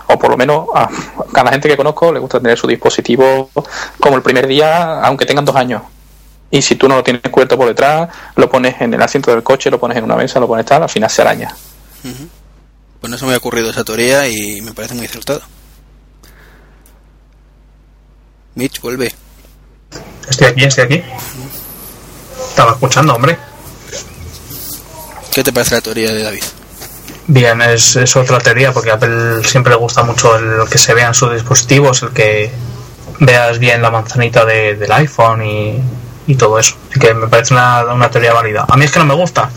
C: o por lo menos a, a la gente que conozco le gusta tener su dispositivo como el primer día, aunque tengan dos años. Y si tú no lo tienes cubierto por detrás, lo pones en el asiento del coche, lo pones en una mesa, lo pones tal, al final se araña.
A: Pues no se me ha ocurrido esa teoría y me parece muy acertada. Mitch, vuelve.
B: Estoy aquí, estoy aquí. Estaba escuchando, hombre.
A: ¿Qué te parece la teoría de David?
B: Bien, es, es otra teoría porque a Apple siempre le gusta mucho el que se vean sus dispositivos, el que veas bien la manzanita de- del iPhone y, y todo eso. Así que me parece una, una teoría válida. A mí es que no me gusta.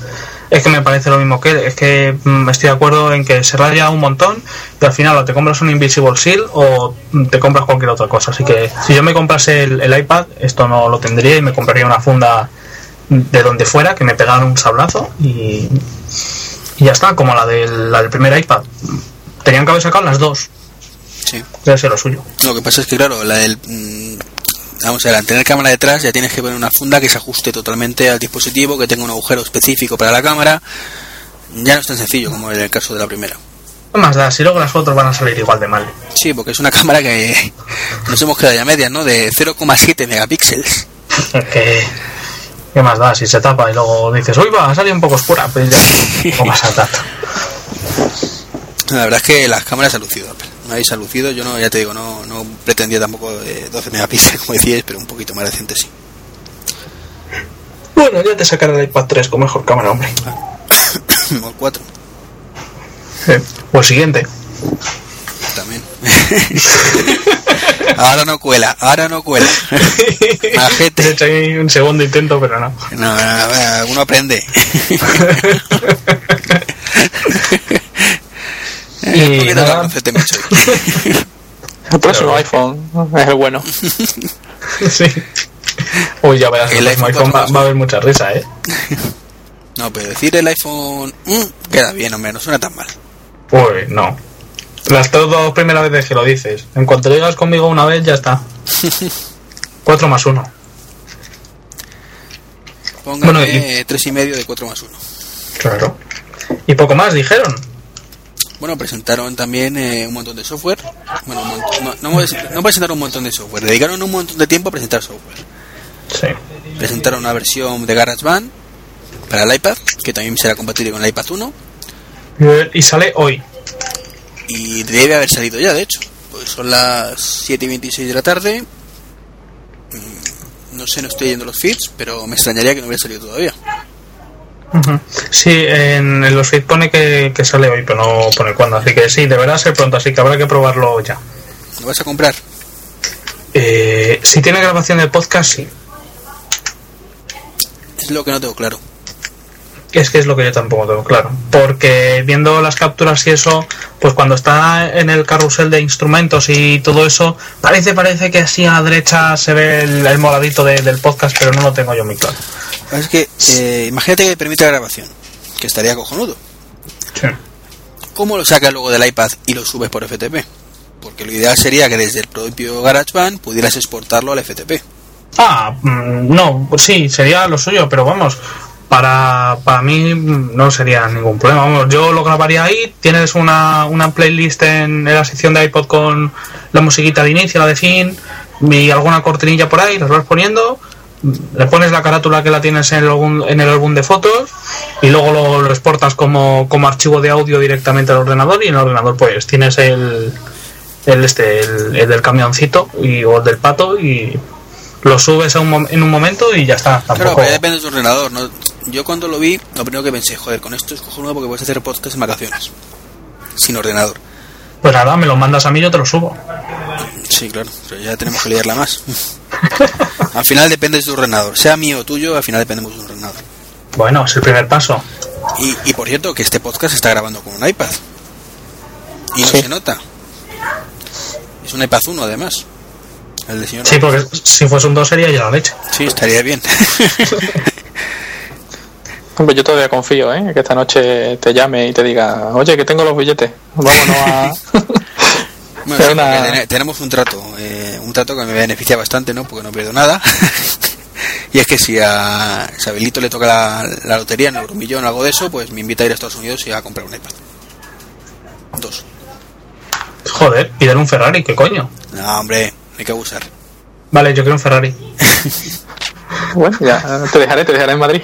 B: Es que me parece lo mismo que él. Es que mm, estoy de acuerdo en que se raya un montón y al final o te compras un Invisible Seal o mm, te compras cualquier otra cosa. Así que si yo me comprase el, el iPad, esto no lo tendría y me compraría una funda de donde fuera que me pegaran un sablazo y, y ya está, como la del, la del primer iPad. Tenían que haber sacado las dos.
A: Sí.
B: Debe ser lo suyo.
A: Lo que pasa es que, claro, la del. Vamos a ver, al tener cámara detrás ya tienes que poner una funda que se ajuste totalmente al dispositivo, que tenga un agujero específico para la cámara. Ya no es tan sencillo como en el caso de la primera.
B: ¿Qué más da? Si luego las fotos van a salir igual de mal.
A: Sí, porque es una cámara que nos hemos quedado ya medias, ¿no? De 0,7 megapíxeles.
B: Es que. ¿Qué más da? Si se tapa y luego dices, uy, va, ha salido un poco oscura, pues ya no pasa tanto.
A: La verdad es que las cámaras han lucido, Apple. Habéis lucido, yo no, ya te digo, no, no pretendía tampoco de 12 megapíxeles, como decíais, pero un poquito más decente sí.
B: Bueno, ya te sacaré el iPad 3 con mejor cámara, hombre.
A: o 4
B: O el siguiente.
A: también. ahora no cuela, ahora no cuela. Majete.
B: He hecho ahí un segundo intento, pero no.
A: No, no, no, uno aprende.
B: Y
A: Un poquito
B: nada.
A: mucho.
C: El próximo iPhone es el bueno.
B: sí. Uy, ya verás,
A: El
B: el
A: iPhone
B: iPhone, va,
A: 4
B: va a haber mucha risa, ¿eh?
A: No, pero decir el iPhone mm, queda bien, hombre, no suena tan mal.
B: Uy, no. Las dos primeras veces que lo dices. En cuanto llegas conmigo una vez, ya está. 4 más 1.
A: Póngame
B: Bueno, y-
A: tres y medio de 4 más 1.
B: Claro. Y poco más, dijeron.
A: Bueno, presentaron también eh, un montón de software. Bueno, no, no, no presentaron un montón de software, dedicaron un montón de tiempo a presentar software.
B: Sí.
A: Presentaron una versión de GarageBand para el iPad, que también será compatible con el iPad 1,
B: Y sale hoy.
A: y debe haber salido ya, de hecho. Pues son las 7 y 26 de la tarde. Mm, No sé, no estoy yendo los feeds, pero me extrañaría que no hubiera salido todavía.
B: Sí, en, los feeds pone que, que sale hoy, pero no pone cuándo. Así que sí, deberá ser pronto, así que habrá que probarlo ya.
A: ¿Lo vas a comprar?
B: Eh, si tiene grabación de podcast, sí.
A: Es lo que no tengo claro.
B: Es que es lo que yo tampoco tengo claro. Porque viendo las capturas y eso, pues cuando está en el carrusel de instrumentos y todo eso, parece, parece que así a la derecha se ve el, el moradito de- del podcast, pero no lo tengo yo muy claro.
A: Es que, eh, imagínate que permite la grabación, que estaría cojonudo.
B: Sí.
A: ¿Cómo lo sacas luego del iPad y lo subes por FTP? Porque lo ideal sería que desde el propio GarageBand pudieras exportarlo al FTP.
B: Ah, mm, no, pues sí, sería lo suyo, pero vamos, para, para mí no sería ningún problema. Vamos, yo lo grabaría ahí, tienes una, una playlist en, en la sección de iPod con la musiquita de inicio, la de fin, y alguna cortinilla por ahí, las vas poniendo, le pones la carátula que la tienes en el álbum, en el álbum de fotos y luego lo, lo exportas como, como archivo de audio directamente al ordenador y en el ordenador pues tienes el, el este el, el del camioncito y, o el del pato y lo subes a un en un momento y ya está.
A: Claro, pero depende de tu ordenador. ¿no? Yo cuando lo vi, lo primero que pensé, joder, con esto es cojonudo porque puedes hacer podcast en vacaciones. Sin ordenador.
B: Pues nada, me lo mandas a mí, yo te lo subo.
A: Sí, claro, pero ya tenemos que liarla más. al final depende de tu ordenador. Sea mío o tuyo, al final dependemos de un ordenador.
B: Bueno, es el primer paso.
A: Y, y por cierto, que este podcast se está grabando con un iPad. Y no
C: Sí.
A: se nota. Es un iPad 1 además. El del señor.
B: Sí, porque si fuese un 2 sería ya la leche.
A: Sí, estaría bien.
C: Hombre, yo todavía confío, ¿eh? Que esta noche te llame y te diga, oye, que tengo los billetes. Vámonos a...
A: Bueno,
C: una-
A: tenemos un trato, eh, un trato que me beneficia bastante, ¿no? Porque no pierdo nada. y es que si a Sabelito le toca la, la lotería en Euromillón o algo de eso, pues me invita a ir a Estados Unidos y a comprar un iPad. Dos.
B: Joder, pídele un Ferrari, ¿qué coño?
A: No, hombre, hay que abusar.
B: Vale, yo quiero un Ferrari.
C: bueno, ya te dejaré, te dejaré en Madrid.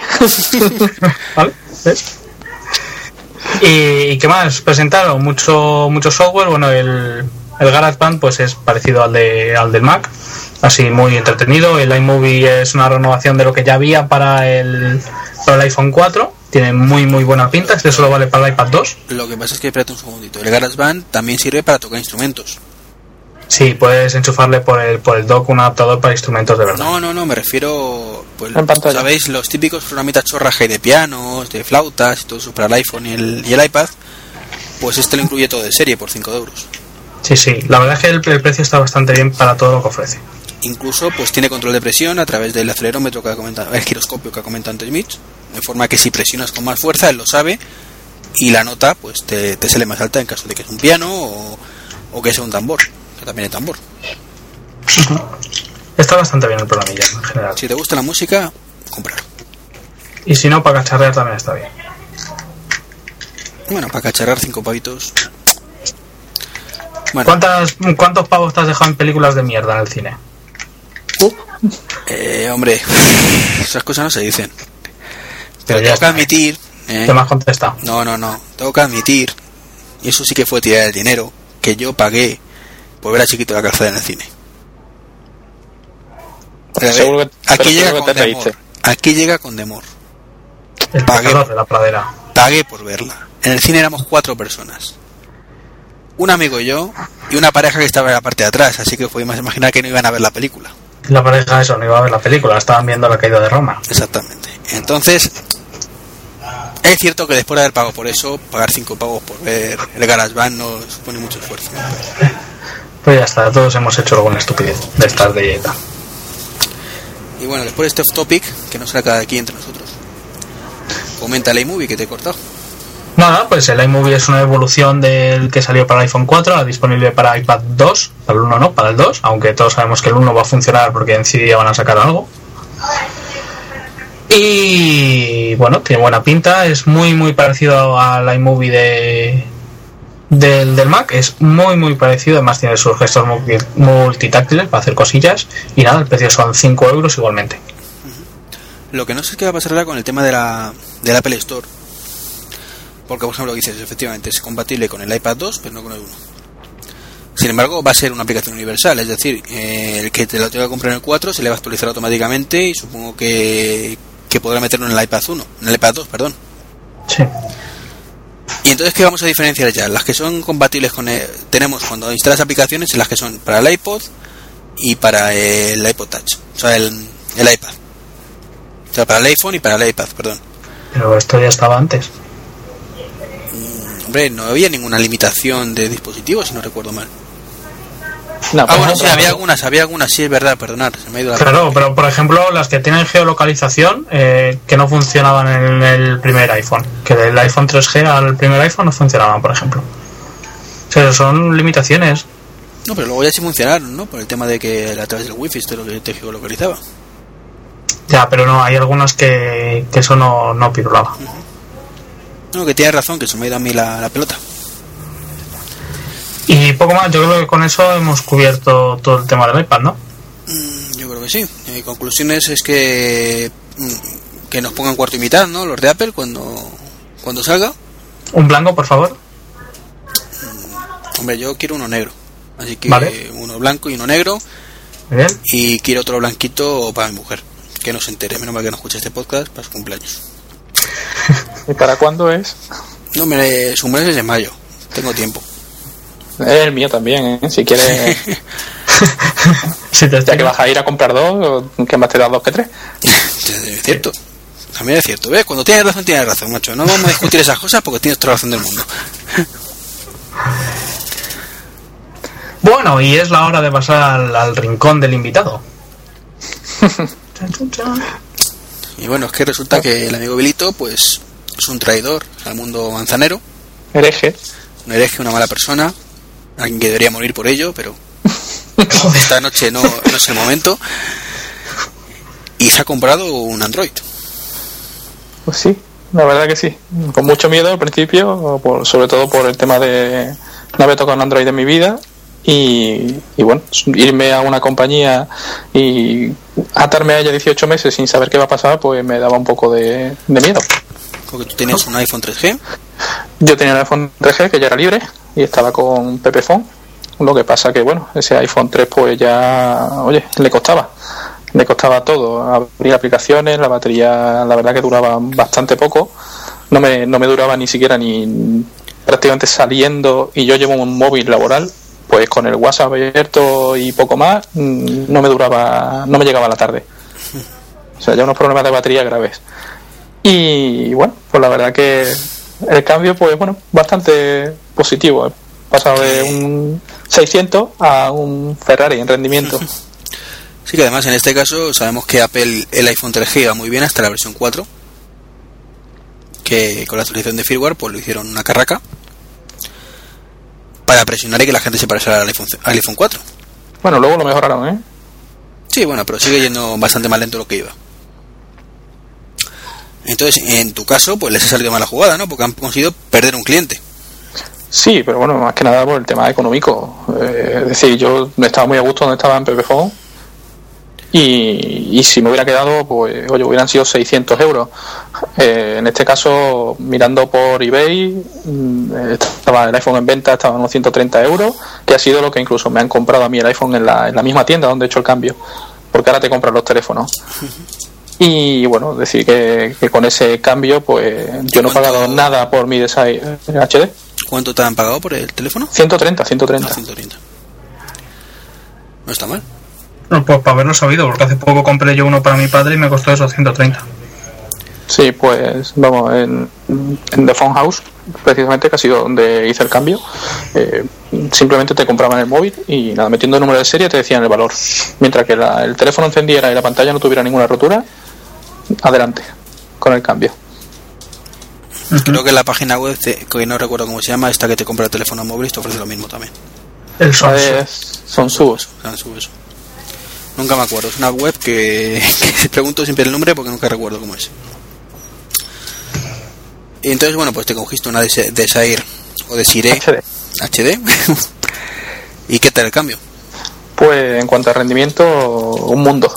B: ¿Vale? ¿Ves? ¿Y, y qué más? Presentaron mucho, mucho software. Bueno, el, el GarageBand pues es parecido al, de, al del Mac. Así muy entretenido. El iMovie es una renovación de lo que ya había para el, para el iPhone 4. Tiene muy muy buena pinta. Este solo vale para el iPad 2.
A: Lo que pasa es que, espérate un segundito, el GarageBand también sirve para tocar instrumentos.
B: Sí, puedes enchufarle por el, por el dock un adaptador para instrumentos de verdad.
A: No, no, no, me refiero, pues. ¿sabéis? Los típicos programitas hay de pianos, de flautas y todo eso para el iPhone y el, y el iPad, pues este lo incluye todo de serie por 5 euros.
B: Sí, sí. La verdad es que el, el precio está bastante bien para todo lo que ofrece.
A: Incluso pues tiene control de presión a través del acelerómetro que ha comentado, el giroscopio que ha comentado antes Mitch, de forma que si presionas con más fuerza él lo sabe y la nota pues te, te sale más alta en caso de que es un piano o, o que sea un tambor, que también es tambor.
B: Está bastante bien el programilla en general.
A: Si te gusta la música, comprarlo.
B: Y si no, para cacharrear también está bien.
A: Bueno, para cacharrar cinco pavitos. Bueno,
B: ¿Cuántas, ¿Cuántos pavos te has dejado en películas de mierda en el cine?
A: eh, hombre, esas cosas no se dicen. Pero
B: ya
A: tengo que admitir, eh,
B: ¿Qué me has contestado?
A: no, no, no, tengo que admitir, y eso sí que fue tirar el dinero, que yo pagué por ver a Chiquito la calzada en el cine. Pero ver,
C: que-
A: aquí llega
C: seguro
A: con
C: que te
A: demor. Aquí llega con demor.
B: El
A: Pagué.
B: de la pradera.
A: Pagué por verla. En el cine éramos cuatro personas. Un amigo y yo, y una pareja que estaba en la parte de atrás, así que podemos imaginar que no iban a ver la película.
B: La pareja eso, no iba a ver la película, estaban viendo la caída de Roma.
A: Exactamente. Entonces, es cierto que después de haber pagado por eso, pagar cinco pavos por ver el GarageBand no supone mucho esfuerzo.
B: Pues ya está, todos hemos hecho alguna estupidez de estas de dieta.
A: Y bueno, después de este off topic, que nos saca de aquí entre nosotros, comenta la iMovie que te he cortado.
B: Nada, pues el iMovie es una evolución del que salió para el iPhone 4, ahora disponible para iPad 2, para el 1 no, para el 2, aunque todos sabemos que el 1 va a funcionar porque en CD ya van a sacar algo. Y bueno, tiene buena pinta, es muy muy parecido al iMovie de, del, del Mac, es muy muy parecido, además tiene sus gestos multi- multitáctiles para hacer cosillas y nada, el precio son 5 euros igualmente.
A: Lo que no sé qué va a pasar ahora con el tema de la, del Apple Store. Porque, por ejemplo, dices, efectivamente, es compatible con el iPad 2, pero no con el 1. Sin embargo, va a ser una aplicación universal, es decir, eh, el que te lo tenga que comprar en el 4 se le va a actualizar automáticamente y supongo que, que podrá meterlo en el iPad 1, en el iPad 2, perdón.
B: Sí.
A: Y entonces, ¿qué vamos a diferenciar ya? Las que son compatibles con el- tenemos cuando instalas aplicaciones, las que son para el iPod y para el iPod Touch, o sea, el, el iPad. O sea, para el iPhone y para el iPad, perdón.
B: Pero esto ya estaba antes.
A: Hombre, no había ninguna limitación de dispositivos, si no recuerdo mal.
C: No,
A: Ah,
C: por
A: bueno, sí, había algunas, había algunas, sí, es verdad, perdonad, se me ha ido la...
B: Claro, pero por ejemplo, las que tienen geolocalización eh, que no funcionaban en el primer iPhone. Que del iPhone 3G al primer iPhone no funcionaban, por ejemplo. O sea, son limitaciones.
A: No, pero luego ya sí funcionaron, ¿no? Por el tema de que a través del wifi esto es lo que te geolocalizaba.
B: Ya, pero no, hay algunas que, que eso no, no pirulaba.
A: No, que tienes razón, que se me ha ido a mí la, la pelota.
B: Y poco más, yo creo que con eso hemos cubierto todo el tema del iPad, ¿no?
A: Mm, Yo creo que sí. Eh, conclusiones es que mm, que nos pongan cuarto y mitad, ¿no? Los de Apple cuando cuando salga.
B: Un blanco, por favor.
A: Hombre, yo quiero uno negro. Así que
B: Vale.
A: uno blanco y uno negro.
B: Muy bien.
A: Y quiero otro blanquito para mi mujer. Que no se entere, menos mal que no escuche este podcast para su cumpleaños.
C: ¿Y para cuándo es?
A: No, me, su cumpleaños es mayo. Tengo tiempo.
C: Es el mío también, ¿eh? Si quieres,
B: Si te
C: ya que vas a ir a comprar dos, ¿qué más te da dos que tres?
A: Es cierto. También es cierto. ¿Ves? Cuando tienes razón, tienes razón, macho. No vamos a discutir esas cosas porque tienes toda la razón del mundo.
B: Bueno, y es la hora de pasar al, al rincón del invitado.
A: Y bueno, es que resulta que el amigo Bilito, pues, es un traidor al mundo manzanero.
C: Hereje.
A: un hereje, una mala persona, alguien que debería morir por ello, pero esta noche no, no es el momento. Y se ha comprado un Android.
C: Pues sí, la verdad que sí. Con mucho miedo al principio, por- sobre todo por el tema de no había tocado un Android en mi vida. Y, y bueno, irme a una compañía y atarme a ella 18 meses sin saber qué va a pasar, pues me daba un poco de, de miedo.
A: Porque tú tenías un iPhone 3G.
C: Yo tenía un iPhone 3G que ya era libre y estaba con Pepephone. Lo que pasa que, bueno, ese iPhone 3 pues ya, oye, le costaba. Le costaba todo. Abrir aplicaciones, la batería, la verdad que duraba bastante poco. No me, no me duraba ni siquiera ni prácticamente saliendo y yo llevo un móvil laboral, pues con el WhatsApp abierto y poco más, mm, no me duraba, no me llegaba a la tarde. O sea, ya unos problemas de batería graves. Y bueno, pues la verdad que el cambio, pues bueno, bastante positivo. He pasado de un 600 a un Ferrari en rendimiento.
A: Sí que además en este caso sabemos que Apple, el iPhone 3G va muy bien hasta la versión 4. Que con la actualización de firmware pues lo hicieron una carraca. Para presionar y que la gente se pareciera al iPhone, al iPhone 4.
C: Bueno, luego lo mejoraron, ¿eh?
A: Sí, bueno, pero sigue yendo bastante más lento lo que iba. Entonces, en tu caso, pues les ha salido mala jugada, ¿no? Porque han conseguido perder un cliente.
C: Sí, pero bueno, más que nada por el tema económico. Eh, es decir, yo estaba muy a gusto donde estaba en Pepephone y, y si me hubiera quedado, pues, oye, hubieran sido 600 euros. Eh, en este caso, mirando por eBay, mm, estaba el iPhone en venta, estaba en unos 130 euros, que ha sido lo que incluso me han comprado a mí el iPhone en la, en la misma tienda donde he hecho el cambio, porque ahora te compran los teléfonos. Y bueno, decir que, que con ese cambio, pues yo no he pagado nada por mi Design HD.
A: ¿Cuánto te han pagado por el teléfono?
C: 130,
A: No,
C: 130.
A: 130. No está mal.
B: No, pues para haberlo sabido, porque hace poco compré yo uno para mi padre y me costó esos 130.
C: Sí, pues vamos, en, en The Phone House, precisamente, que ha sido donde hice el cambio, eh, simplemente te compraban el móvil y nada, metiendo el número de serie te decían el valor. Mientras que la- el teléfono encendiera y la pantalla no tuviera ninguna rotura, adelante con el cambio.
A: Creo que la página web, de- que no recuerdo cómo se llama, esta que te compra el teléfono móvil, te ofrece lo mismo también.
B: El.
C: Es- son subos.
A: Nunca me acuerdo. Es una web que, que pregunto siempre el nombre porque nunca recuerdo cómo es. Y entonces, bueno, pues te cogiste una Desa- Desire o Desire
C: HD.
A: HD. ¿Y qué tal el cambio?
C: Pues en cuanto a rendimiento, un mundo.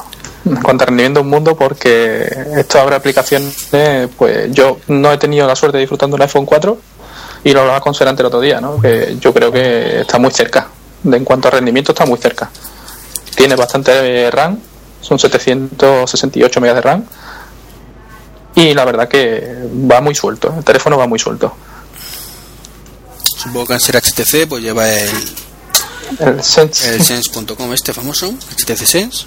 C: En cuanto a rendimiento, un mundo porque esto abre aplicaciones. Pues yo no he tenido la suerte de disfrutando un iPhone 4 y lo hablaba con Serante el otro día, ¿no? Que yo creo que está muy cerca. De, en cuanto a rendimiento, está muy cerca. Tiene bastante RAM, son 768 megas de RAM. Y la verdad que va muy suelto, el teléfono va muy suelto.
A: Supongo que al ser HTC, pues lleva el,
C: El Sense,
A: el sense.com este famoso, HTC Sense.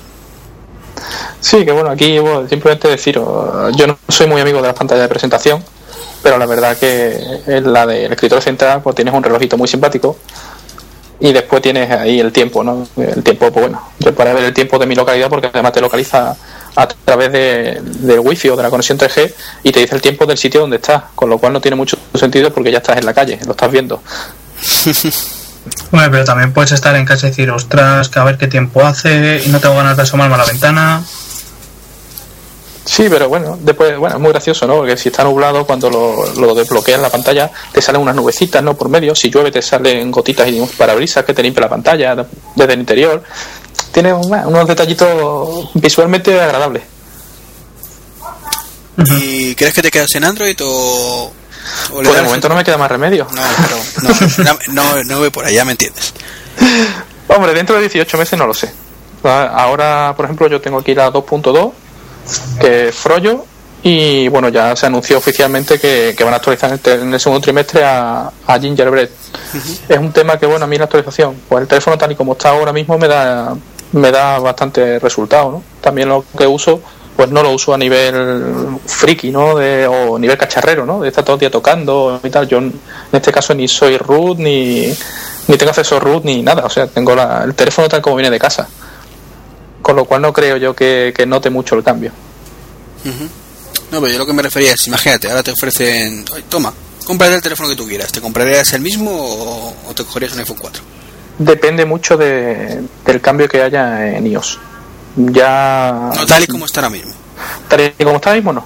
C: Sí, que bueno, aquí bueno, simplemente deciros, yo no soy muy amigo de las pantallas de presentación, pero la verdad que en la del escritorio central pues tienes un relojito muy simpático y después tienes ahí el tiempo, ¿no? El tiempo, pues bueno, yo para ver el tiempo de mi localidad porque además te localiza a través de, del wifi o de la conexión 3G y te dice el tiempo del sitio donde estás, con lo cual no tiene mucho sentido porque ya estás en la calle, lo estás viendo.
B: Bueno, pero también puedes estar en casa y decir, ostras, que a ver qué tiempo hace y no tengo ganas de asomarme a la ventana.
C: Sí, pero bueno, después, bueno, es muy gracioso, ¿no? Porque si está nublado, cuando lo, lo desbloqueas la pantalla, te salen unas nubecitas, ¿no? Por medio. Si llueve, te salen gotitas y parabrisas que te limpia la pantalla desde el interior. Tiene una- unos detallitos visualmente agradables.
A: ¿Y crees que te quedas en Android o.? o le
C: Pues de momento no me queda más remedio.
A: No, pero. No, no, no, no voy por allá, ¿me entiendes?
C: Hombre, dentro de 18 meses no lo sé. Ah, Ahora, por ejemplo, yo tengo aquí la 2.2, que es Frollo, y bueno, ya se anunció oficialmente que, que van a actualizar en el, te- en el segundo trimestre a, a Gingerbread. Es un tema que, bueno, a mí la actualización, pues el teléfono tal y como está ahora mismo me da, me da bastante resultado, ¿no? También lo que uso, pues no lo uso a nivel friki, ¿no? De, o nivel cacharrero, ¿no? De estar todo el día tocando y tal. Yo en este caso ni soy root, ni, ni tengo acceso root, ni nada. O sea, tengo la- el teléfono tal como viene de casa. Con lo cual no creo yo que, que note mucho el cambio.
A: No, pero yo lo que me refería es, imagínate, ahora te ofrecen, "Oye, toma, cómprate el teléfono que tú quieras, ¿te comprarías el mismo o, o te cogerías un iPhone 4?
C: Depende mucho de, del cambio que haya en iOS. Ya.
A: No tal y como está ahora mismo.
C: Tal y como está ahora mismo, no.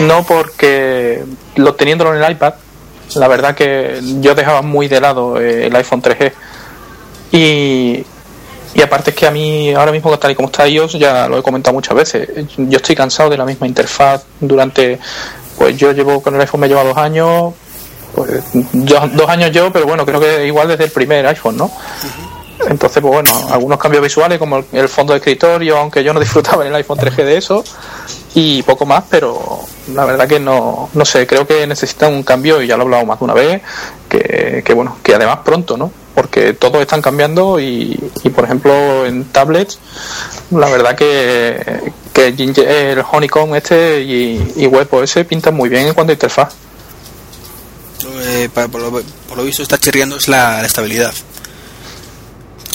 C: No porque lo teniéndolo en el iPad, la verdad que yo dejaba muy de lado el iPhone 3G. Y, y aparte es que a mí ahora mismo tal y como está iOS, ya lo he comentado muchas veces, yo estoy cansado de la misma interfaz durante... Pues yo llevo con el iPhone me lleva dos años, pues dos años yo, pero bueno, creo que igual desde el primer iPhone, ¿no? Entonces, pues bueno, algunos cambios visuales como el, fondo de escritorio, aunque yo no disfrutaba en el iPhone 3G de eso, y poco más, pero la verdad que no, no sé, creo que necesitan un cambio, y ya lo he hablado más de una vez, que, que bueno, que además pronto, ¿no? Porque todos están cambiando y, y por ejemplo en tablets, la verdad que, el Honeycomb este y, y WebOS pintan muy bien en cuanto a interfaz.
A: Eh, por, lo, visto está chirriando es la estabilidad.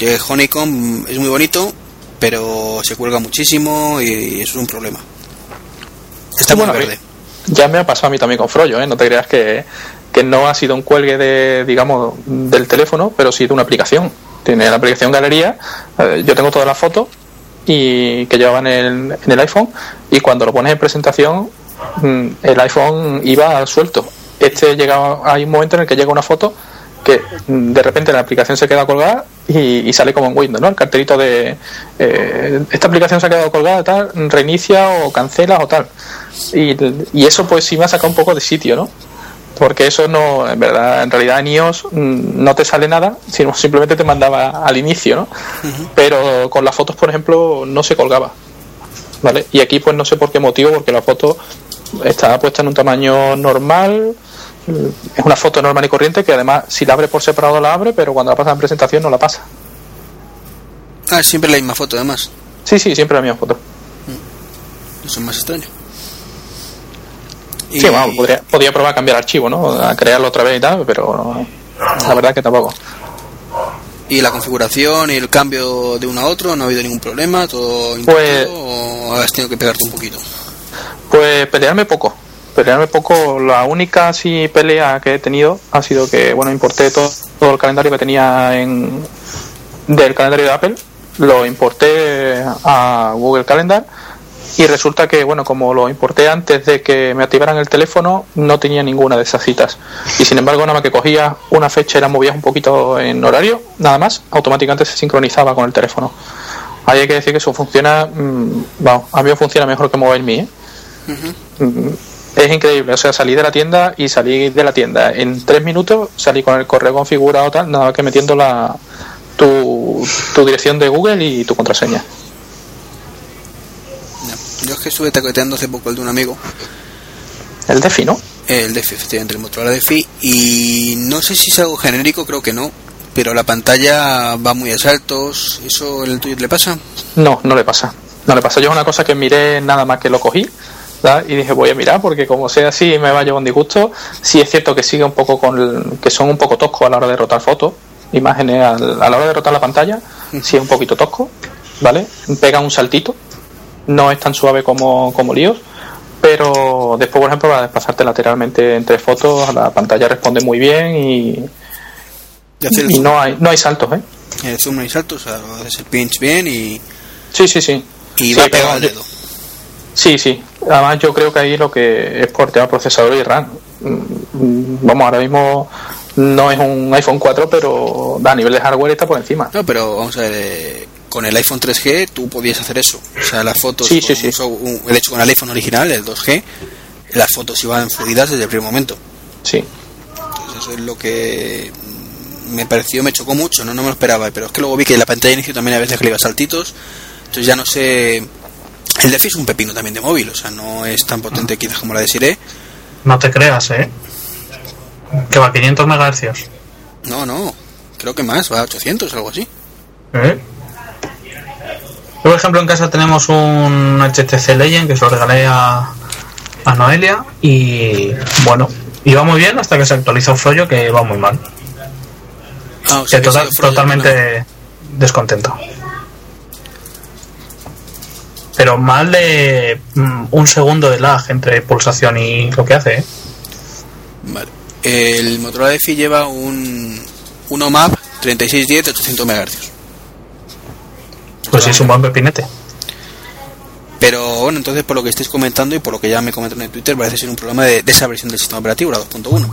A: Que Honeycomb es muy bonito, pero se cuelga muchísimo y, y eso es un problema. Está muy
C: bueno,
A: verde.
C: Ya me ha pasado a mí también con Frollo, ¿eh? No te creas que, que no ha sido un cuelgue de, digamos, del teléfono, pero sí de una aplicación. Tiene la aplicación Galería, eh, yo tengo todas las fotos y que llevaba en el, en el iPhone y cuando lo pones en presentación mm, el iPhone iba suelto. Este llegaba, hay un momento en el que llega una foto que de repente la aplicación se queda colgada y, y sale como en Windows, ¿no? El cartelito de eh, esta aplicación se ha quedado colgada, tal, reinicia o cancela o tal. Y, y eso pues sí me ha sacado un poco de sitio, ¿no? Porque eso no, en verdad, en realidad en iOS mm, no te sale nada, sino simplemente te mandaba al inicio, ¿no? Pero con las fotos, por ejemplo, no se colgaba. ¿Vale? Y aquí pues no sé por qué motivo, porque la foto está puesta en un tamaño normal, es una foto normal y corriente que además si la abre por separado la abre, pero cuando la pasa en presentación no la pasa.
A: Ah, siempre la misma foto además.
C: Sí, sí, siempre la misma foto.
A: Eso es más extraño. Y-
C: Sí, vamos, podría, podría probar a cambiar archivo, ¿no? A crearlo otra vez y tal, pero la verdad que tampoco.
A: ¿Y la configuración y el cambio de uno a otro? ¿No ha habido ningún problema? ¿Todo
C: Pues-
A: intuitivo o has tenido que pegarte un poquito?
C: Pues pelearme poco. Pelearme poco. La única así pelea que he tenido ha sido que, bueno, importé todo, todo el calendario que tenía en del calendario de Apple, lo importé a Google Calendar y resulta que, bueno, como lo importé antes de que me activaran el teléfono, no tenía ninguna de esas citas. Y sin embargo, nada más que cogía una fecha y la movías un poquito en horario, nada más, automáticamente se sincronizaba con el teléfono. Ahí hay que decir que eso funciona, mm, vamos, a mí funciona mejor que MobileMe, ¿eh? Es increíble, o sea, salí de la tienda y salí de la tienda. En tres minutos salí con el correo configurado tal, nada más que metiendo la tu, tu dirección de Google y tu contraseña.
A: Yo es que estuve taqueteando hace poco el de un amigo,
C: El DeFi, ¿no?
A: el DeFi, efectivamente, el Motorola DeFi, y no sé si es algo genérico, creo que no, pero la pantalla va muy a saltos, ¿eso en el tuyo le pasa?
C: No, no le pasa. No le pasó yo una cosa que miré nada más que lo cogí y dije voy a mirar porque como sea así me va a llevar un disgusto. Sí es cierto que sigue un poco con el- que son un poco toscos a la hora de rotar fotos, imágenes al- a la hora de rotar la pantalla, sí es un poquito tosco, ¿vale? Pega un saltito, no es tan suave como, como líos, pero después por ejemplo para desplazarte lateralmente entre fotos la pantalla responde muy bien y, no hay no hay saltos, ¿eh?
A: el zoom no hay saltos, o sea, haces el pinch bien y,
C: Sí, sí, sí.
A: y
C: Sí,
A: va pegado al
C: yo-
A: dedo.
C: Sí, sí. Además, yo creo que ahí lo que es por tema procesador y RAM. Mm, Vamos, ahora mismo no es un iPhone 4, pero a nivel de hardware está por encima.
A: No, pero vamos a ver, eh, con el iPhone 3G tú podías hacer eso. O sea, las fotos,
C: Sí, sí, sí.
A: un- de hecho con el iPhone original, el 2G, las fotos iban fluidas desde el primer momento.
C: Sí.
A: Entonces eso es lo que mm, me pareció, me chocó mucho, no, no me lo esperaba, pero es que luego vi que la pantalla de inicio también a veces que le iba saltitos, entonces ya no sé... El DeFi es un pepino también de móvil, o sea, no es tan potente quizás como la de Siré.
B: No te creas, ¿eh? Que va a 500 megahercios.
A: No, no, creo que más, va a 800 algo así.
B: ¿Eh? Yo, por ejemplo, en casa tenemos un HTC Legend que se lo regalé a, a Noelia y bueno, iba muy bien hasta que se actualizó Froyo que va muy mal.
A: Ah, o
B: Que
A: sea,
B: total- totalmente descontento. Pero mal de mm, un segundo de lag entre pulsación y lo que hace, ¿eh?
A: Vale. El Motorola DeFi lleva un, un OMAP 3610 de 800 MHz.
B: Pues sí, es un buen pepinete.
A: Pero bueno, entonces por lo que estáis comentando y por lo que ya me comentaron en Twitter, parece ser un problema de, de esa versión del sistema operativo, la 2.1.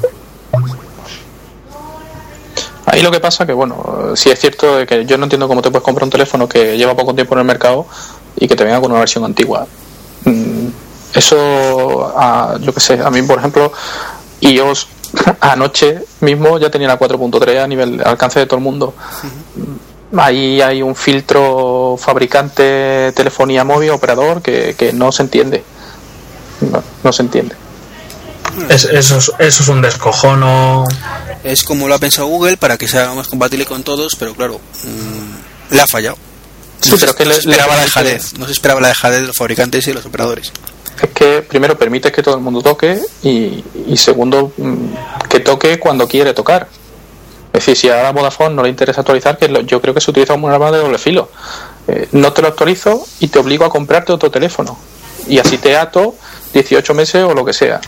C: Ahí lo que pasa que, bueno, sí es cierto de que yo no entiendo cómo te puedes comprar un teléfono que lleva poco tiempo en el mercado y que te venga con una versión antigua. Mm, Eso, a- yo qué sé, a mí, por ejemplo, iOS anoche mismo ya tenía la 4.3 a nivel alcance de todo el mundo. Ahí hay un filtro fabricante, telefonía móvil, operador, que, que no se entiende. No, no se entiende.
B: Es- eso, es, eso es un descojono.
A: Es como lo ha pensado Google para que sea más compatible con todos, pero claro, mm, le ha fallado.
C: Sí,
A: no,
C: pero que
A: no
C: le-
A: se esperaba la dejadez, no se esperaba la dejadez de los fabricantes y de los operadores.
C: es que primero permite que todo el mundo toque y, y segundo mm, que toque cuando quiere tocar. Es decir, si a Vodafone no le interesa actualizar, que yo creo que se utiliza un arma de doble filo. Eh, no te lo actualizo y te obligo a comprarte otro teléfono. Y así te ato 18 meses o lo que sea.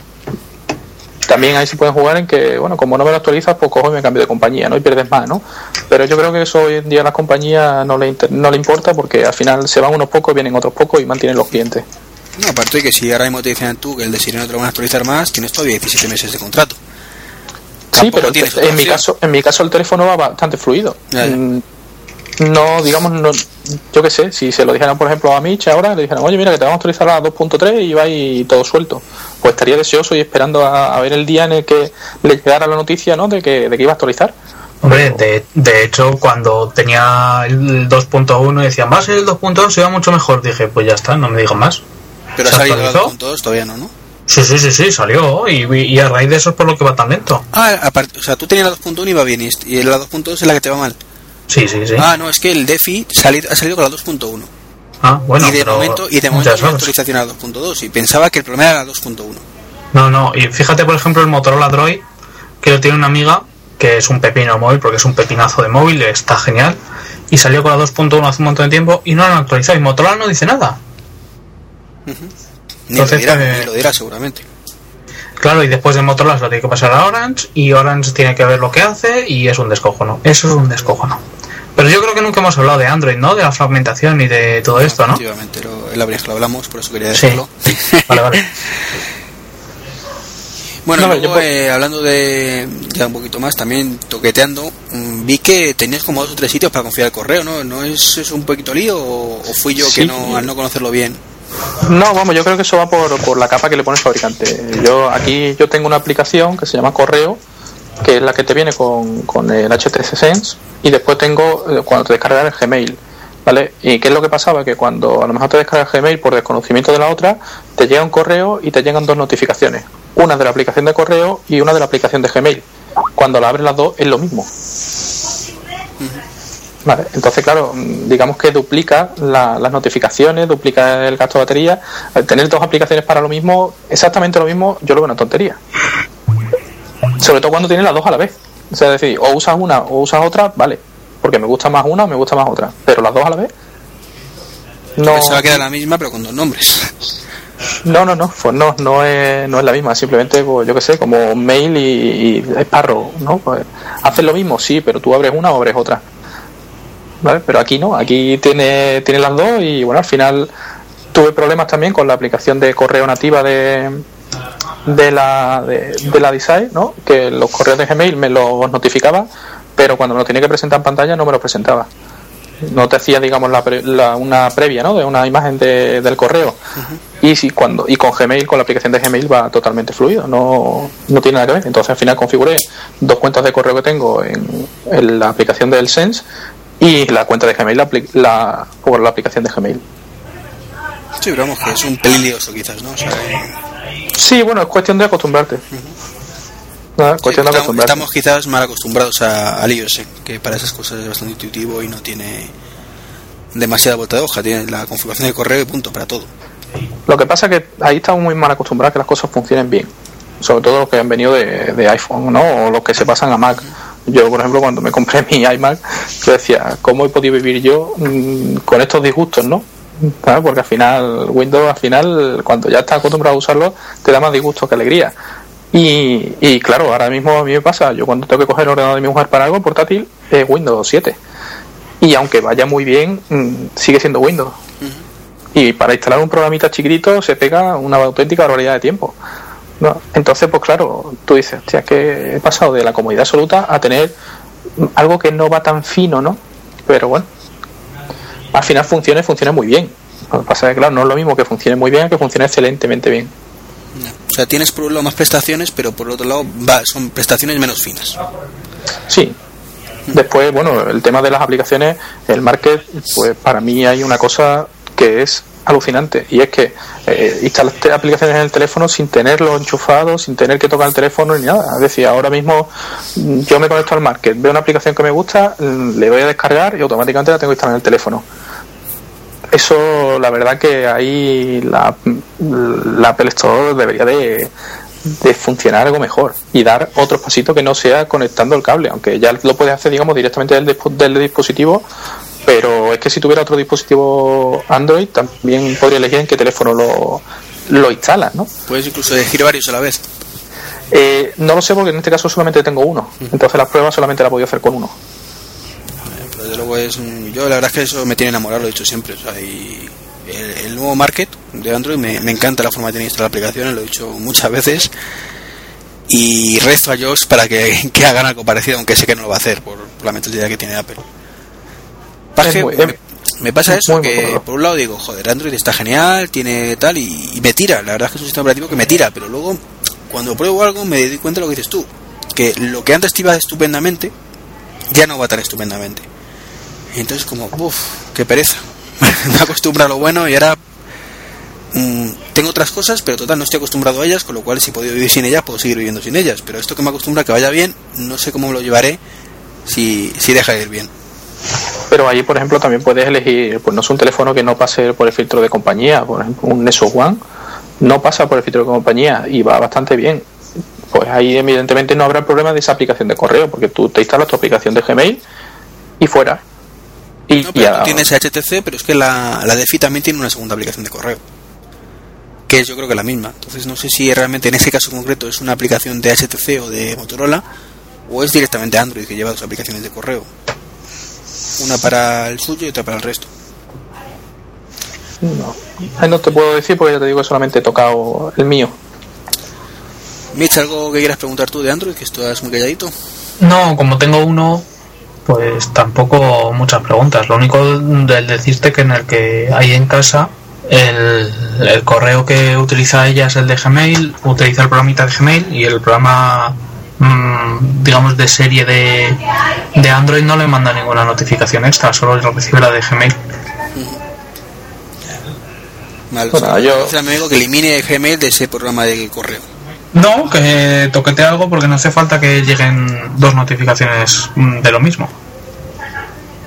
C: También ahí se pueden jugar en que, bueno, como no me lo actualizas, pues cojo y me cambio de compañía, ¿no? Y pierdes más, ¿no? Pero yo creo que eso hoy en día a las compañías no le, inter- no le importa porque al final se van unos pocos, vienen otros pocos y mantienen los clientes.
A: No, aparte de que si ahora mismo te dicen tú que el de Sirena te lo van a actualizar más, tienes todavía 17 meses de contrato.
C: Sí,
A: Tampoco
C: pero en mi caso, en mi caso el teléfono va bastante fluido.
A: Ya, ya.
C: No, digamos, no, yo qué sé, si se lo dijeran, por ejemplo, a Mitch ahora, le dijeran, oye, mira, que te vamos a actualizar a la 2.3 y va ahí todo suelto. Pues estaría deseoso y esperando a, a ver el día en el que le llegara la noticia, ¿no? De que, de que iba a actualizar.
B: Hombre, de, de hecho, cuando tenía el 2.1 y decían, va a ser el 2.2, se va mucho mejor. Dije, pues ya está, no me digan más.
A: Pero ha
B: ¿Se
A: salido la
B: actualizó?
A: 2.2 todavía no, ¿no?
B: Sí, sí, sí, sí, salió. Y, y a raíz de eso es por lo que va tan lento.
A: Ah, aparte, o sea, tú tenías la 2.1 y va bien, y y la 2.2 es la que te va mal.
B: Sí, sí, sí.
A: Ah, no, es que el DeFi ha salido con la 2.1.
B: Ah, bueno,
A: y de
B: pero
A: momento, y de momento una actualización a la 2.2. Y pensaba que el problema era la 2.1.
B: No, no, y fíjate, por ejemplo, el Motorola Droid, que lo tiene una amiga, que es un pepino móvil, porque es un pepinazo de móvil, está genial, y salió con la 2.1 hace un montón de tiempo y no lo han actualizado, y Motorola no dice nada.
A: Ni
B: Entonces,
A: lo dirá, ni lo dirá seguramente.
B: Claro, y después de Motorola se lo tiene que pasar a Orange, y Orange tiene que ver lo que hace, y es un descojono. Eso es un descojono. Pero yo creo que nunca hemos hablado de Android, ¿no? De la fragmentación y de todo esto, ¿no?
A: Efectivamente, lo- vez que lo hablamos, por eso quería
B: Sí.
A: decirlo.
B: Vale, vale.
A: Bueno,
C: No,
A: luego,
C: yo
A: eh, hablando de ya un poquito más, también toqueteando, mm, vi que tenías como dos o tres sitios para confiar el correo, ¿no? ¿No es, es un poquito lío o, o fui yo que
C: Sí.
A: no, al no conocerlo bien?
C: No, vamos, yo creo que eso va por, por la capa que le pone el fabricante. Yo aquí yo tengo una aplicación que se llama Correo, que es la que te viene con, con el HTC Sense, y después tengo eh, cuando te descargas el Gmail. ¿Vale? ¿Y qué es lo que pasaba? Que cuando a lo mejor te descargas Gmail por desconocimiento de la otra, te llega un correo y te llegan dos notificaciones. Una de la aplicación de correo y una de la aplicación de Gmail. Cuando la abres las dos es lo mismo. Vale, entonces, claro, digamos que duplica la- las notificaciones, duplica el gasto de batería. Al tener dos aplicaciones para lo mismo, exactamente lo mismo, yo lo veo una tontería. Sobre todo cuando tienes las dos a la vez. O sea, decir, o usas una o usas otra, vale. Porque me gusta más una o me gusta más otra. Pero las dos a la vez. No,
A: se va a quedar la misma, pero con dos nombres.
C: no, no, no, pues no, no es, no es la misma. Simplemente, pues, yo que sé, como mail y, y Sparrow, ¿no? Pues hacen lo mismo, sí, pero tú abres una o abres otra. ¿Vale? Pero aquí no, aquí tiene, tiene las dos y bueno, al final tuve problemas también con la aplicación de correo nativa de, de la de, de la Design, ¿no? Que los correos de Gmail me los notificaba, pero cuando me lo tenía que presentar en pantalla no me lo presentaba. No te hacía, digamos, la la- una previa, ¿no? De una imagen de- del correo. Y si cuando y con Gmail, con la aplicación de Gmail va totalmente fluido, no, no tiene nada que ver. Entonces al final configuré dos cuentas de correo que tengo en, en la aplicación del Sense y la cuenta de Gmail la, la, por la aplicación de Gmail.
A: Sí, pero vamos, que es un pelín lioso quizás, ¿no? O sea, eh,
C: Sí, bueno, es cuestión de acostumbrarte. Nada,
A: sí,
C: cuestión de
A: estamos,
C: acostumbrarte.
A: estamos quizás mal acostumbrados a, al iOS, eh, que para esas cosas es bastante intuitivo y no tiene demasiada vuelta de hoja. Tiene la configuración de correo y punto para todo.
C: Lo que pasa es que ahí estamos muy mal acostumbrados a que las cosas funcionen bien. Sobre todo los que han venido de, de iPhone, ¿no? O los que se pasan a Mac. Yo, por ejemplo, cuando me compré mi iMac, yo decía, ¿cómo he podido vivir yo mm, con estos disgustos, no? ¿Sabes? Porque al final, Windows, al final, cuando ya estás acostumbrado a usarlo, te da más disgusto que alegría. Y, y claro, ahora mismo a mí me pasa, yo cuando tengo que coger el ordenador de mi mujer para algo portátil, es Windows 7. Y aunque vaya muy bien, mm, sigue siendo Windows. Y para instalar un programita chiquitito se pega una auténtica barbaridad de tiempo. ¿No? Entonces, pues claro, tú dices, hostia, es que he pasado de la comodidad absoluta a tener algo que no va tan fino, ¿no? Pero bueno, al final funciona y funciona muy bien. Lo que pasa es que, claro, no es lo mismo que funcione muy bien que funcione excelentemente bien.
A: O sea, tienes por un lado más prestaciones, pero por otro lado va- son prestaciones menos finas.
C: Sí. Después, bueno, el tema de las aplicaciones, el market, pues para mí hay una cosa que es alucinante y es que eh, instalaste aplicaciones en el teléfono sin tenerlo enchufado, sin tener que tocar el teléfono ni nada. Es decir, ahora mismo mm, yo me conecto al market, veo una aplicación que me gusta, mm, le voy a descargar y automáticamente la tengo instalada en el teléfono. Eso, la verdad que ahí la, la Apple Store debería de, funcionar algo mejor y dar otros pasitos que no sea conectando el cable, aunque ya lo puedes hacer, digamos, directamente del, del dispositivo, pero es que si tuviera otro dispositivo Android también podría elegir en qué teléfono lo, lo instalas, ¿no?
A: Puedes incluso elegir varios a la vez.
C: Eh, no lo sé porque en este caso solamente tengo uno, entonces las pruebas solamente las podido hacer con uno.
A: Pero desde luego es yo la verdad es que eso me tiene enamorado, lo he dicho siempre. O sea, y el, el nuevo market de Android me, me encanta la forma de tener instalar aplicaciones, lo he dicho muchas veces. Y rezo a Josh para que, que hagan algo parecido, aunque sé que no lo va a hacer por, por la mentalidad que tiene Apple.
C: Muy-
A: me, pasa eso,
C: muy
A: que por un lado digo, joder, Android está genial, tiene tal, y, y me tira. La verdad es que es un sistema operativo que me tira, pero luego cuando pruebo algo me doy cuenta de lo que dices tú, que lo que antes te iba estupendamente, ya no va tan estupendamente. Y entonces como, uff, qué pereza. me acostumbro a lo bueno y ahora mm, tengo otras cosas, pero total no estoy acostumbrado a ellas, con lo cual si he podido vivir sin ellas, puedo seguir viviendo sin ellas. Pero esto que me acostumbra a que vaya bien, no sé cómo me lo llevaré si, si deja de ir bien.
C: Pero ahí, por ejemplo, también puedes elegir, pues no es un teléfono que no pase por el filtro de compañía, por ejemplo, un Nexus One no pasa por el filtro de compañía y va bastante bien. Pues ahí evidentemente no habrá problema de esa aplicación de correo, porque tú te instalas tu aplicación de Gmail y fuera. Y,
A: No,
C: y
A: pero
C: a-
A: tú tienes HTC, pero es que la, la DeFi también tiene una segunda aplicación de correo. Que es yo creo que la misma. Entonces no sé si realmente en ese caso concreto es una aplicación de HTC o de Motorola o es directamente Android que lleva dos aplicaciones de correo. Una para el suyo y otra para el resto.
C: no, no te puedo decir porque ya te digo que solamente he tocado el mío.
A: Mitch, ¿algo que quieras preguntar tú de Android? Que estás muy calladito.
B: No, como tengo uno, pues tampoco muchas preguntas. Lo único del decirte que en el que hay en casa, el, el correo que utiliza ella es el de Gmail, utiliza el programita de Gmail y el programa, mm, digamos, de serie de, de Android no le manda ninguna notificación extra, solo recibe la de Gmail.
A: Vale,
C: Bueno,
A: o sea,
C: yo-
A: dice a mi amigo que elimine Gmail de ese programa del correo.
B: No, que toquete algo porque no hace falta que lleguen dos notificaciones mm, de lo mismo.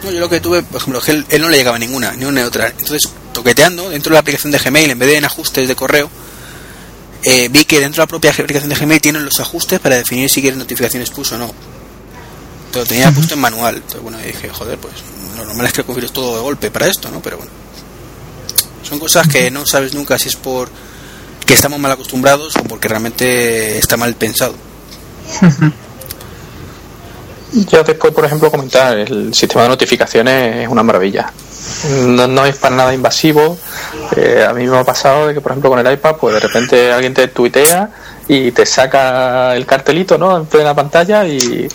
A: No, yo lo que tuve, por ejemplo, que él, él no le llegaba ninguna, ni una ni otra. Entonces, toqueteando dentro de la aplicación de Gmail, en vez de en ajustes de correo, eh, vi que dentro de la propia aplicación de Gmail tienen los ajustes para definir si quieres notificaciones push o no. Te lo tenía puesto en manual. Entonces, bueno, dije, joder, pues lo normal es que configures todo de golpe para esto, ¿no? Pero bueno. Son cosas que no sabes nunca si es por que estamos mal acostumbrados o porque realmente está mal pensado.
C: Ya después, por ejemplo, comentar, el sistema de notificaciones es una maravilla. No, no es para nada invasivo. Eh, a mí me ha pasado de que, por ejemplo, con el iPad, pues de repente alguien te tuitea y te saca el cartelito, ¿no? En plena pantalla y,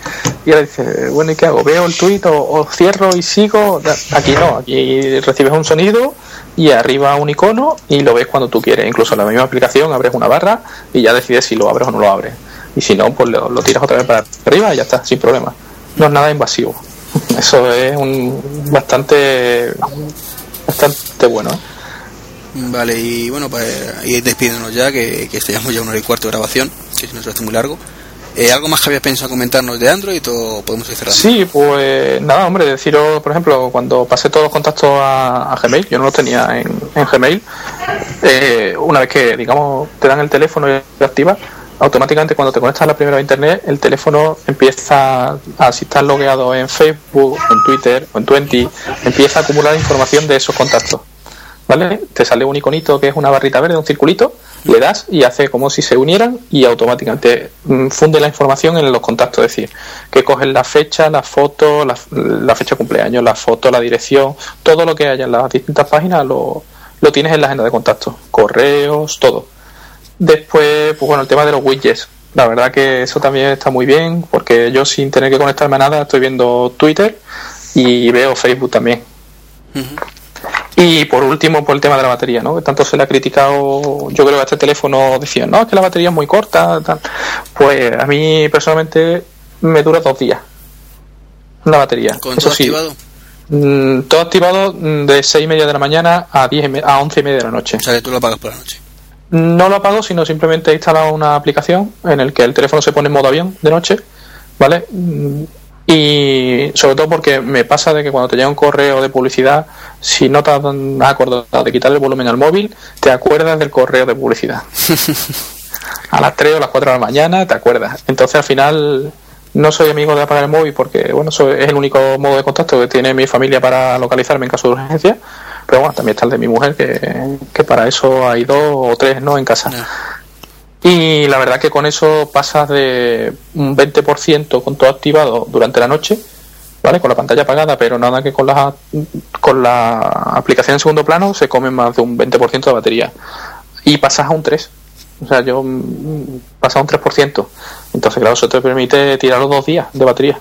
C: y ahora dices, bueno, ¿y qué hago? ¿Veo el tuit o, cierro y sigo? Aquí no, aquí recibes un sonido y arriba un icono y lo ves cuando tú quieres. Incluso en la misma aplicación abres una barra y ya decides si lo abres o no lo abres. Y si no, pues lo, lo tiras otra vez para arriba y ya está, sin problema. No es nada invasivo. Eso es un bastante bastante bueno.
A: Vale, y bueno, para ir despidiéndonos ya, que, que estamos ya una hora y cuarto de grabación, que si nos hace muy largo. Eh, ¿Algo más que habías pensado comentarnos de Android o podemos ir cerrando?
C: Sí, pues nada, hombre, deciros, por ejemplo, cuando pasé todos los contactos a, a Gmail, yo no los tenía en, en Gmail, eh, una vez que, digamos, te dan el teléfono y lo activas, automáticamente cuando te conectas a la primera de internet, el teléfono empieza, a, si estás logueado en Facebook, en Twitter o en Twenty, empieza a acumular información de esos contactos. ¿Vale? Te sale un iconito que es una barrita verde, un circulito, le das y hace como si se unieran y automáticamente mm, funde la información en los contactos, es decir, que coges la fecha, la foto, la, la fecha de cumpleaños, la foto, la dirección, todo lo que haya en las distintas páginas lo, lo tienes en la agenda de contactos, correos, todo. Después, pues bueno, el tema de los widgets. La verdad que eso también está muy bien, porque yo sin tener que conectarme a nada estoy viendo Twitter y veo Facebook también. Y por último, por el tema de la batería, ¿no? Que tanto se le ha criticado, yo creo que a este teléfono decían, no, es que la batería es muy corta, tal. Pues a mí personalmente me dura dos días la batería.
A: ¿Con
C: Eso
A: todo
C: sí,
A: activado?
C: mm, todo activado mm, de seis y media de la mañana a diez a once y media de la noche.
A: O sea, que tú lo apagas por la noche.
C: No lo apago, sino simplemente he instalado una aplicación en el que el teléfono se pone en modo avión de noche, ¿vale? Y sobre todo porque me pasa de que cuando te llega un correo de publicidad, si no te has acordado de quitar el volumen al móvil, te acuerdas del correo de publicidad. A las 3 o las 4 de la mañana te acuerdas. Entonces al final no soy amigo de apagar el móvil porque bueno, es el único modo de contacto que tiene mi familia para localizarme en caso de urgencia. Pero bueno, también está el de mi mujer, que, que para eso hay dos o tres no en casa. Y la verdad que con eso pasas de un 20% con todo activado durante la noche, ¿vale? Con la pantalla apagada, pero nada que con la, con la aplicación en segundo plano se come más de un 20% de batería. Y pasas a un 3. O sea, yo mm, pasas a un 3%. Entonces, claro, eso te permite tirar los dos días de batería.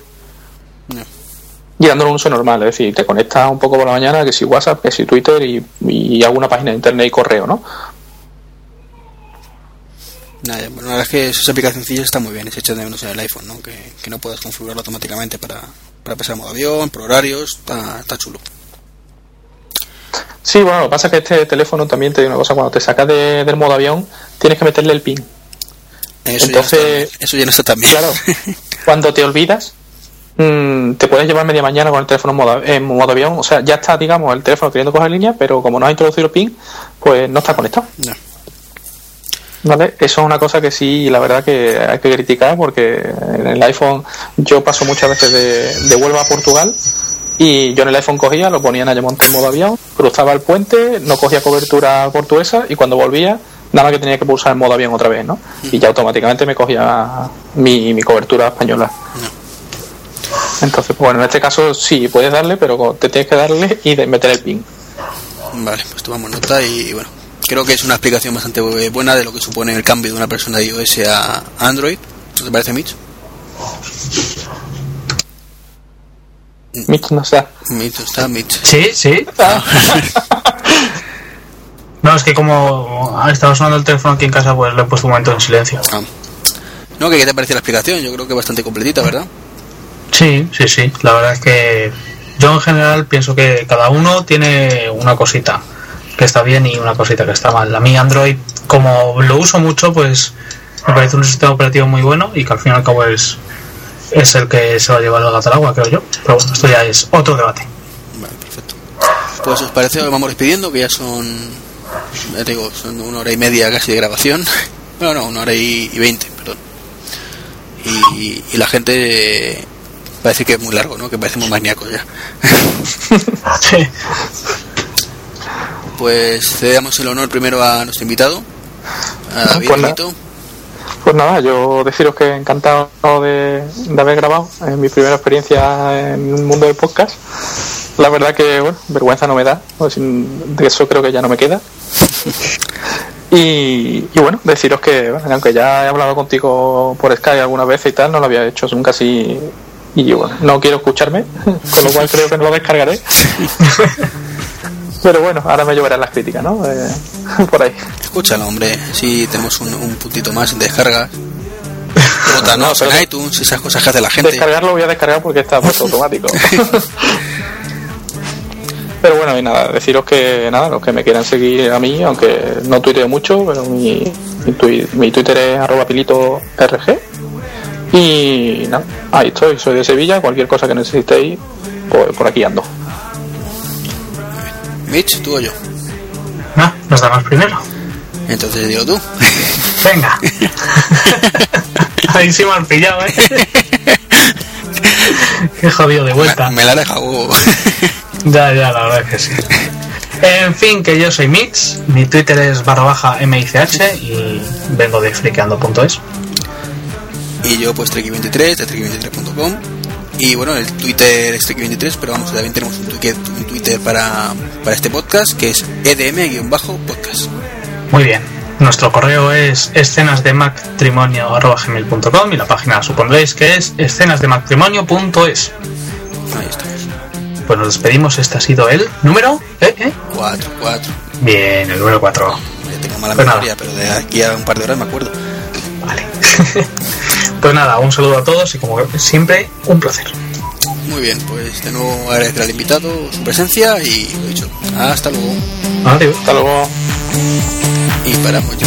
C: Y dándole un uso normal, es decir, te conectas un poco por la mañana, que si WhatsApp, que si Twitter y, y alguna página de internet y correo, ¿no?
A: Nada, bueno, la verdad es que esas aplicacioncillas están muy bien, se echan de menos en el iPhone, ¿no? Que, que no puedas configurarlo automáticamente para, para pasar modo avión, por horarios, está, está chulo.
C: Sí, bueno, lo que pasa es que este teléfono también te digo una cosa, cuando te sacas de- del modo avión, tienes que meterle el pin.
A: Eso,
C: Entonces-
A: ya no está, eso ya no está tan bien.
C: Claro, cuando te olvidas, mm, te puedes llevar media mañana con el teléfono en modo, en modo avión. O sea, ya está, digamos, el teléfono queriendo coger línea, pero como no has introducido el pin, pues no está conectado.
A: No.
C: ¿Vale? Eso es una cosa que sí, la verdad que hay que criticar porque en el iPhone yo paso muchas veces de, de Huelva a Portugal y yo en el iPhone cogía, lo ponía en Ayamonte en modo avión, cruzaba el puente, no cogía cobertura portuguesa y cuando volvía nada más que tenía que pulsar en modo avión otra vez, ¿no? Y ya automáticamente me cogía mi, mi cobertura española. Entonces, pues, bueno, en este caso sí puedes darle, pero te tienes que darle y de meter el pin.
A: Vale, pues tomamos nota y bueno, creo que es una explicación bastante bu- buena de lo que supone el cambio de una persona de iOS a Android. ¿No te parece, Mitch?
C: Mitch no está.
A: Mitch está, Mitch.
B: Sí, sí. No, es que como ha estado sonando el teléfono aquí en casa, pues lo he puesto un momento en silencio.
A: Ah. No, que ¿qué te parece la explicación? Yo creo que bastante completita, ¿verdad?
B: Sí, sí, sí. La verdad es que yo en general pienso que cada uno tiene una cosita que está bien y una cosita que está mal. A mí Android, como lo uso mucho, pues me parece un sistema operativo muy bueno y que al fin y al cabo es, es el que se va a llevar el gato al agua, creo yo. Pero bueno, esto ya es otro debate.
A: Pues os parece, vamos despidiendo, que ya son, ya digo, son una hora y media casi de grabación. No, no, una hora y veinte, perdón. Y la gente parece que es muy largo, ¿no? Que parecemos maníacos ya.
B: Sí.
A: Pues cedamos el honor primero a nuestro invitado, a David
C: Pues nada.
A: Benito.
C: Pues nada, yo deciros que encantado de, de haber grabado en mi primera experiencia en el mundo del podcast. La verdad que, bueno, vergüenza no me da, pues, de eso creo que ya no me queda. Y, y bueno, deciros que, bueno, aunque ya he hablado contigo por Skype alguna vez y tal, no lo había hecho nunca así. Y bueno, no quiero escucharme, con lo cual creo que no lo descargaré. Pero bueno, ahora me lloverán las críticas, ¿no? Eh, por ahí.
A: Escúchalo, hombre, si tenemos un, un puntito más en descargas. Votanos
C: pero-
A: en iTunes, esas cosas que hace la gente.
C: Descargarlo voy a descargar porque está puesto automático. pero bueno, y nada, deciros que nada, los que me quieran seguir a mí, aunque no tuiteo mucho, pero mi, mi, mi Twitter es arroba pilito rg. Y nada, ahí estoy, soy de Sevilla, cualquier cosa que necesitéis, pues por aquí ando.
A: Mitch, tú o yo.
B: No, nos damos primero.
A: Entonces digo tú.
B: Venga. Ahí sí me han pillado, ¿eh? Qué jodido de vuelta.
A: Me, me la deja huevo.
B: Ya, ya, la verdad es que sí. En fin, que yo soy Mix, mi Twitter es barra baja MICH y vengo de friqueando.es.
A: y yo pues Treki23 de treki23.com y bueno el Twitter es Treki23 pero vamos también tenemos un Twitter, un Twitter para, para este podcast que es edm-podcast
B: Muy bien. Nuestro correo es escenasdematrimonio.gmail.com y la página supondréis que es escenasdematrimonio.es.
A: ahí estamos
B: Pues nos despedimos, este ha sido el número... ¿Eh? ¿Eh?
A: 4, 4
B: Bien, el número 4.
A: ya tengo mala
B: Pues nada.
A: memoria pero de aquí a un par de horas me acuerdo
B: Vale. Pues nada, un saludo a todos y como siempre, un placer.
A: Muy bien, pues de nuevo agradecer al invitado su presencia y lo dicho, hasta luego.
B: Adiós.
C: Hasta luego.
A: Y paramos ya.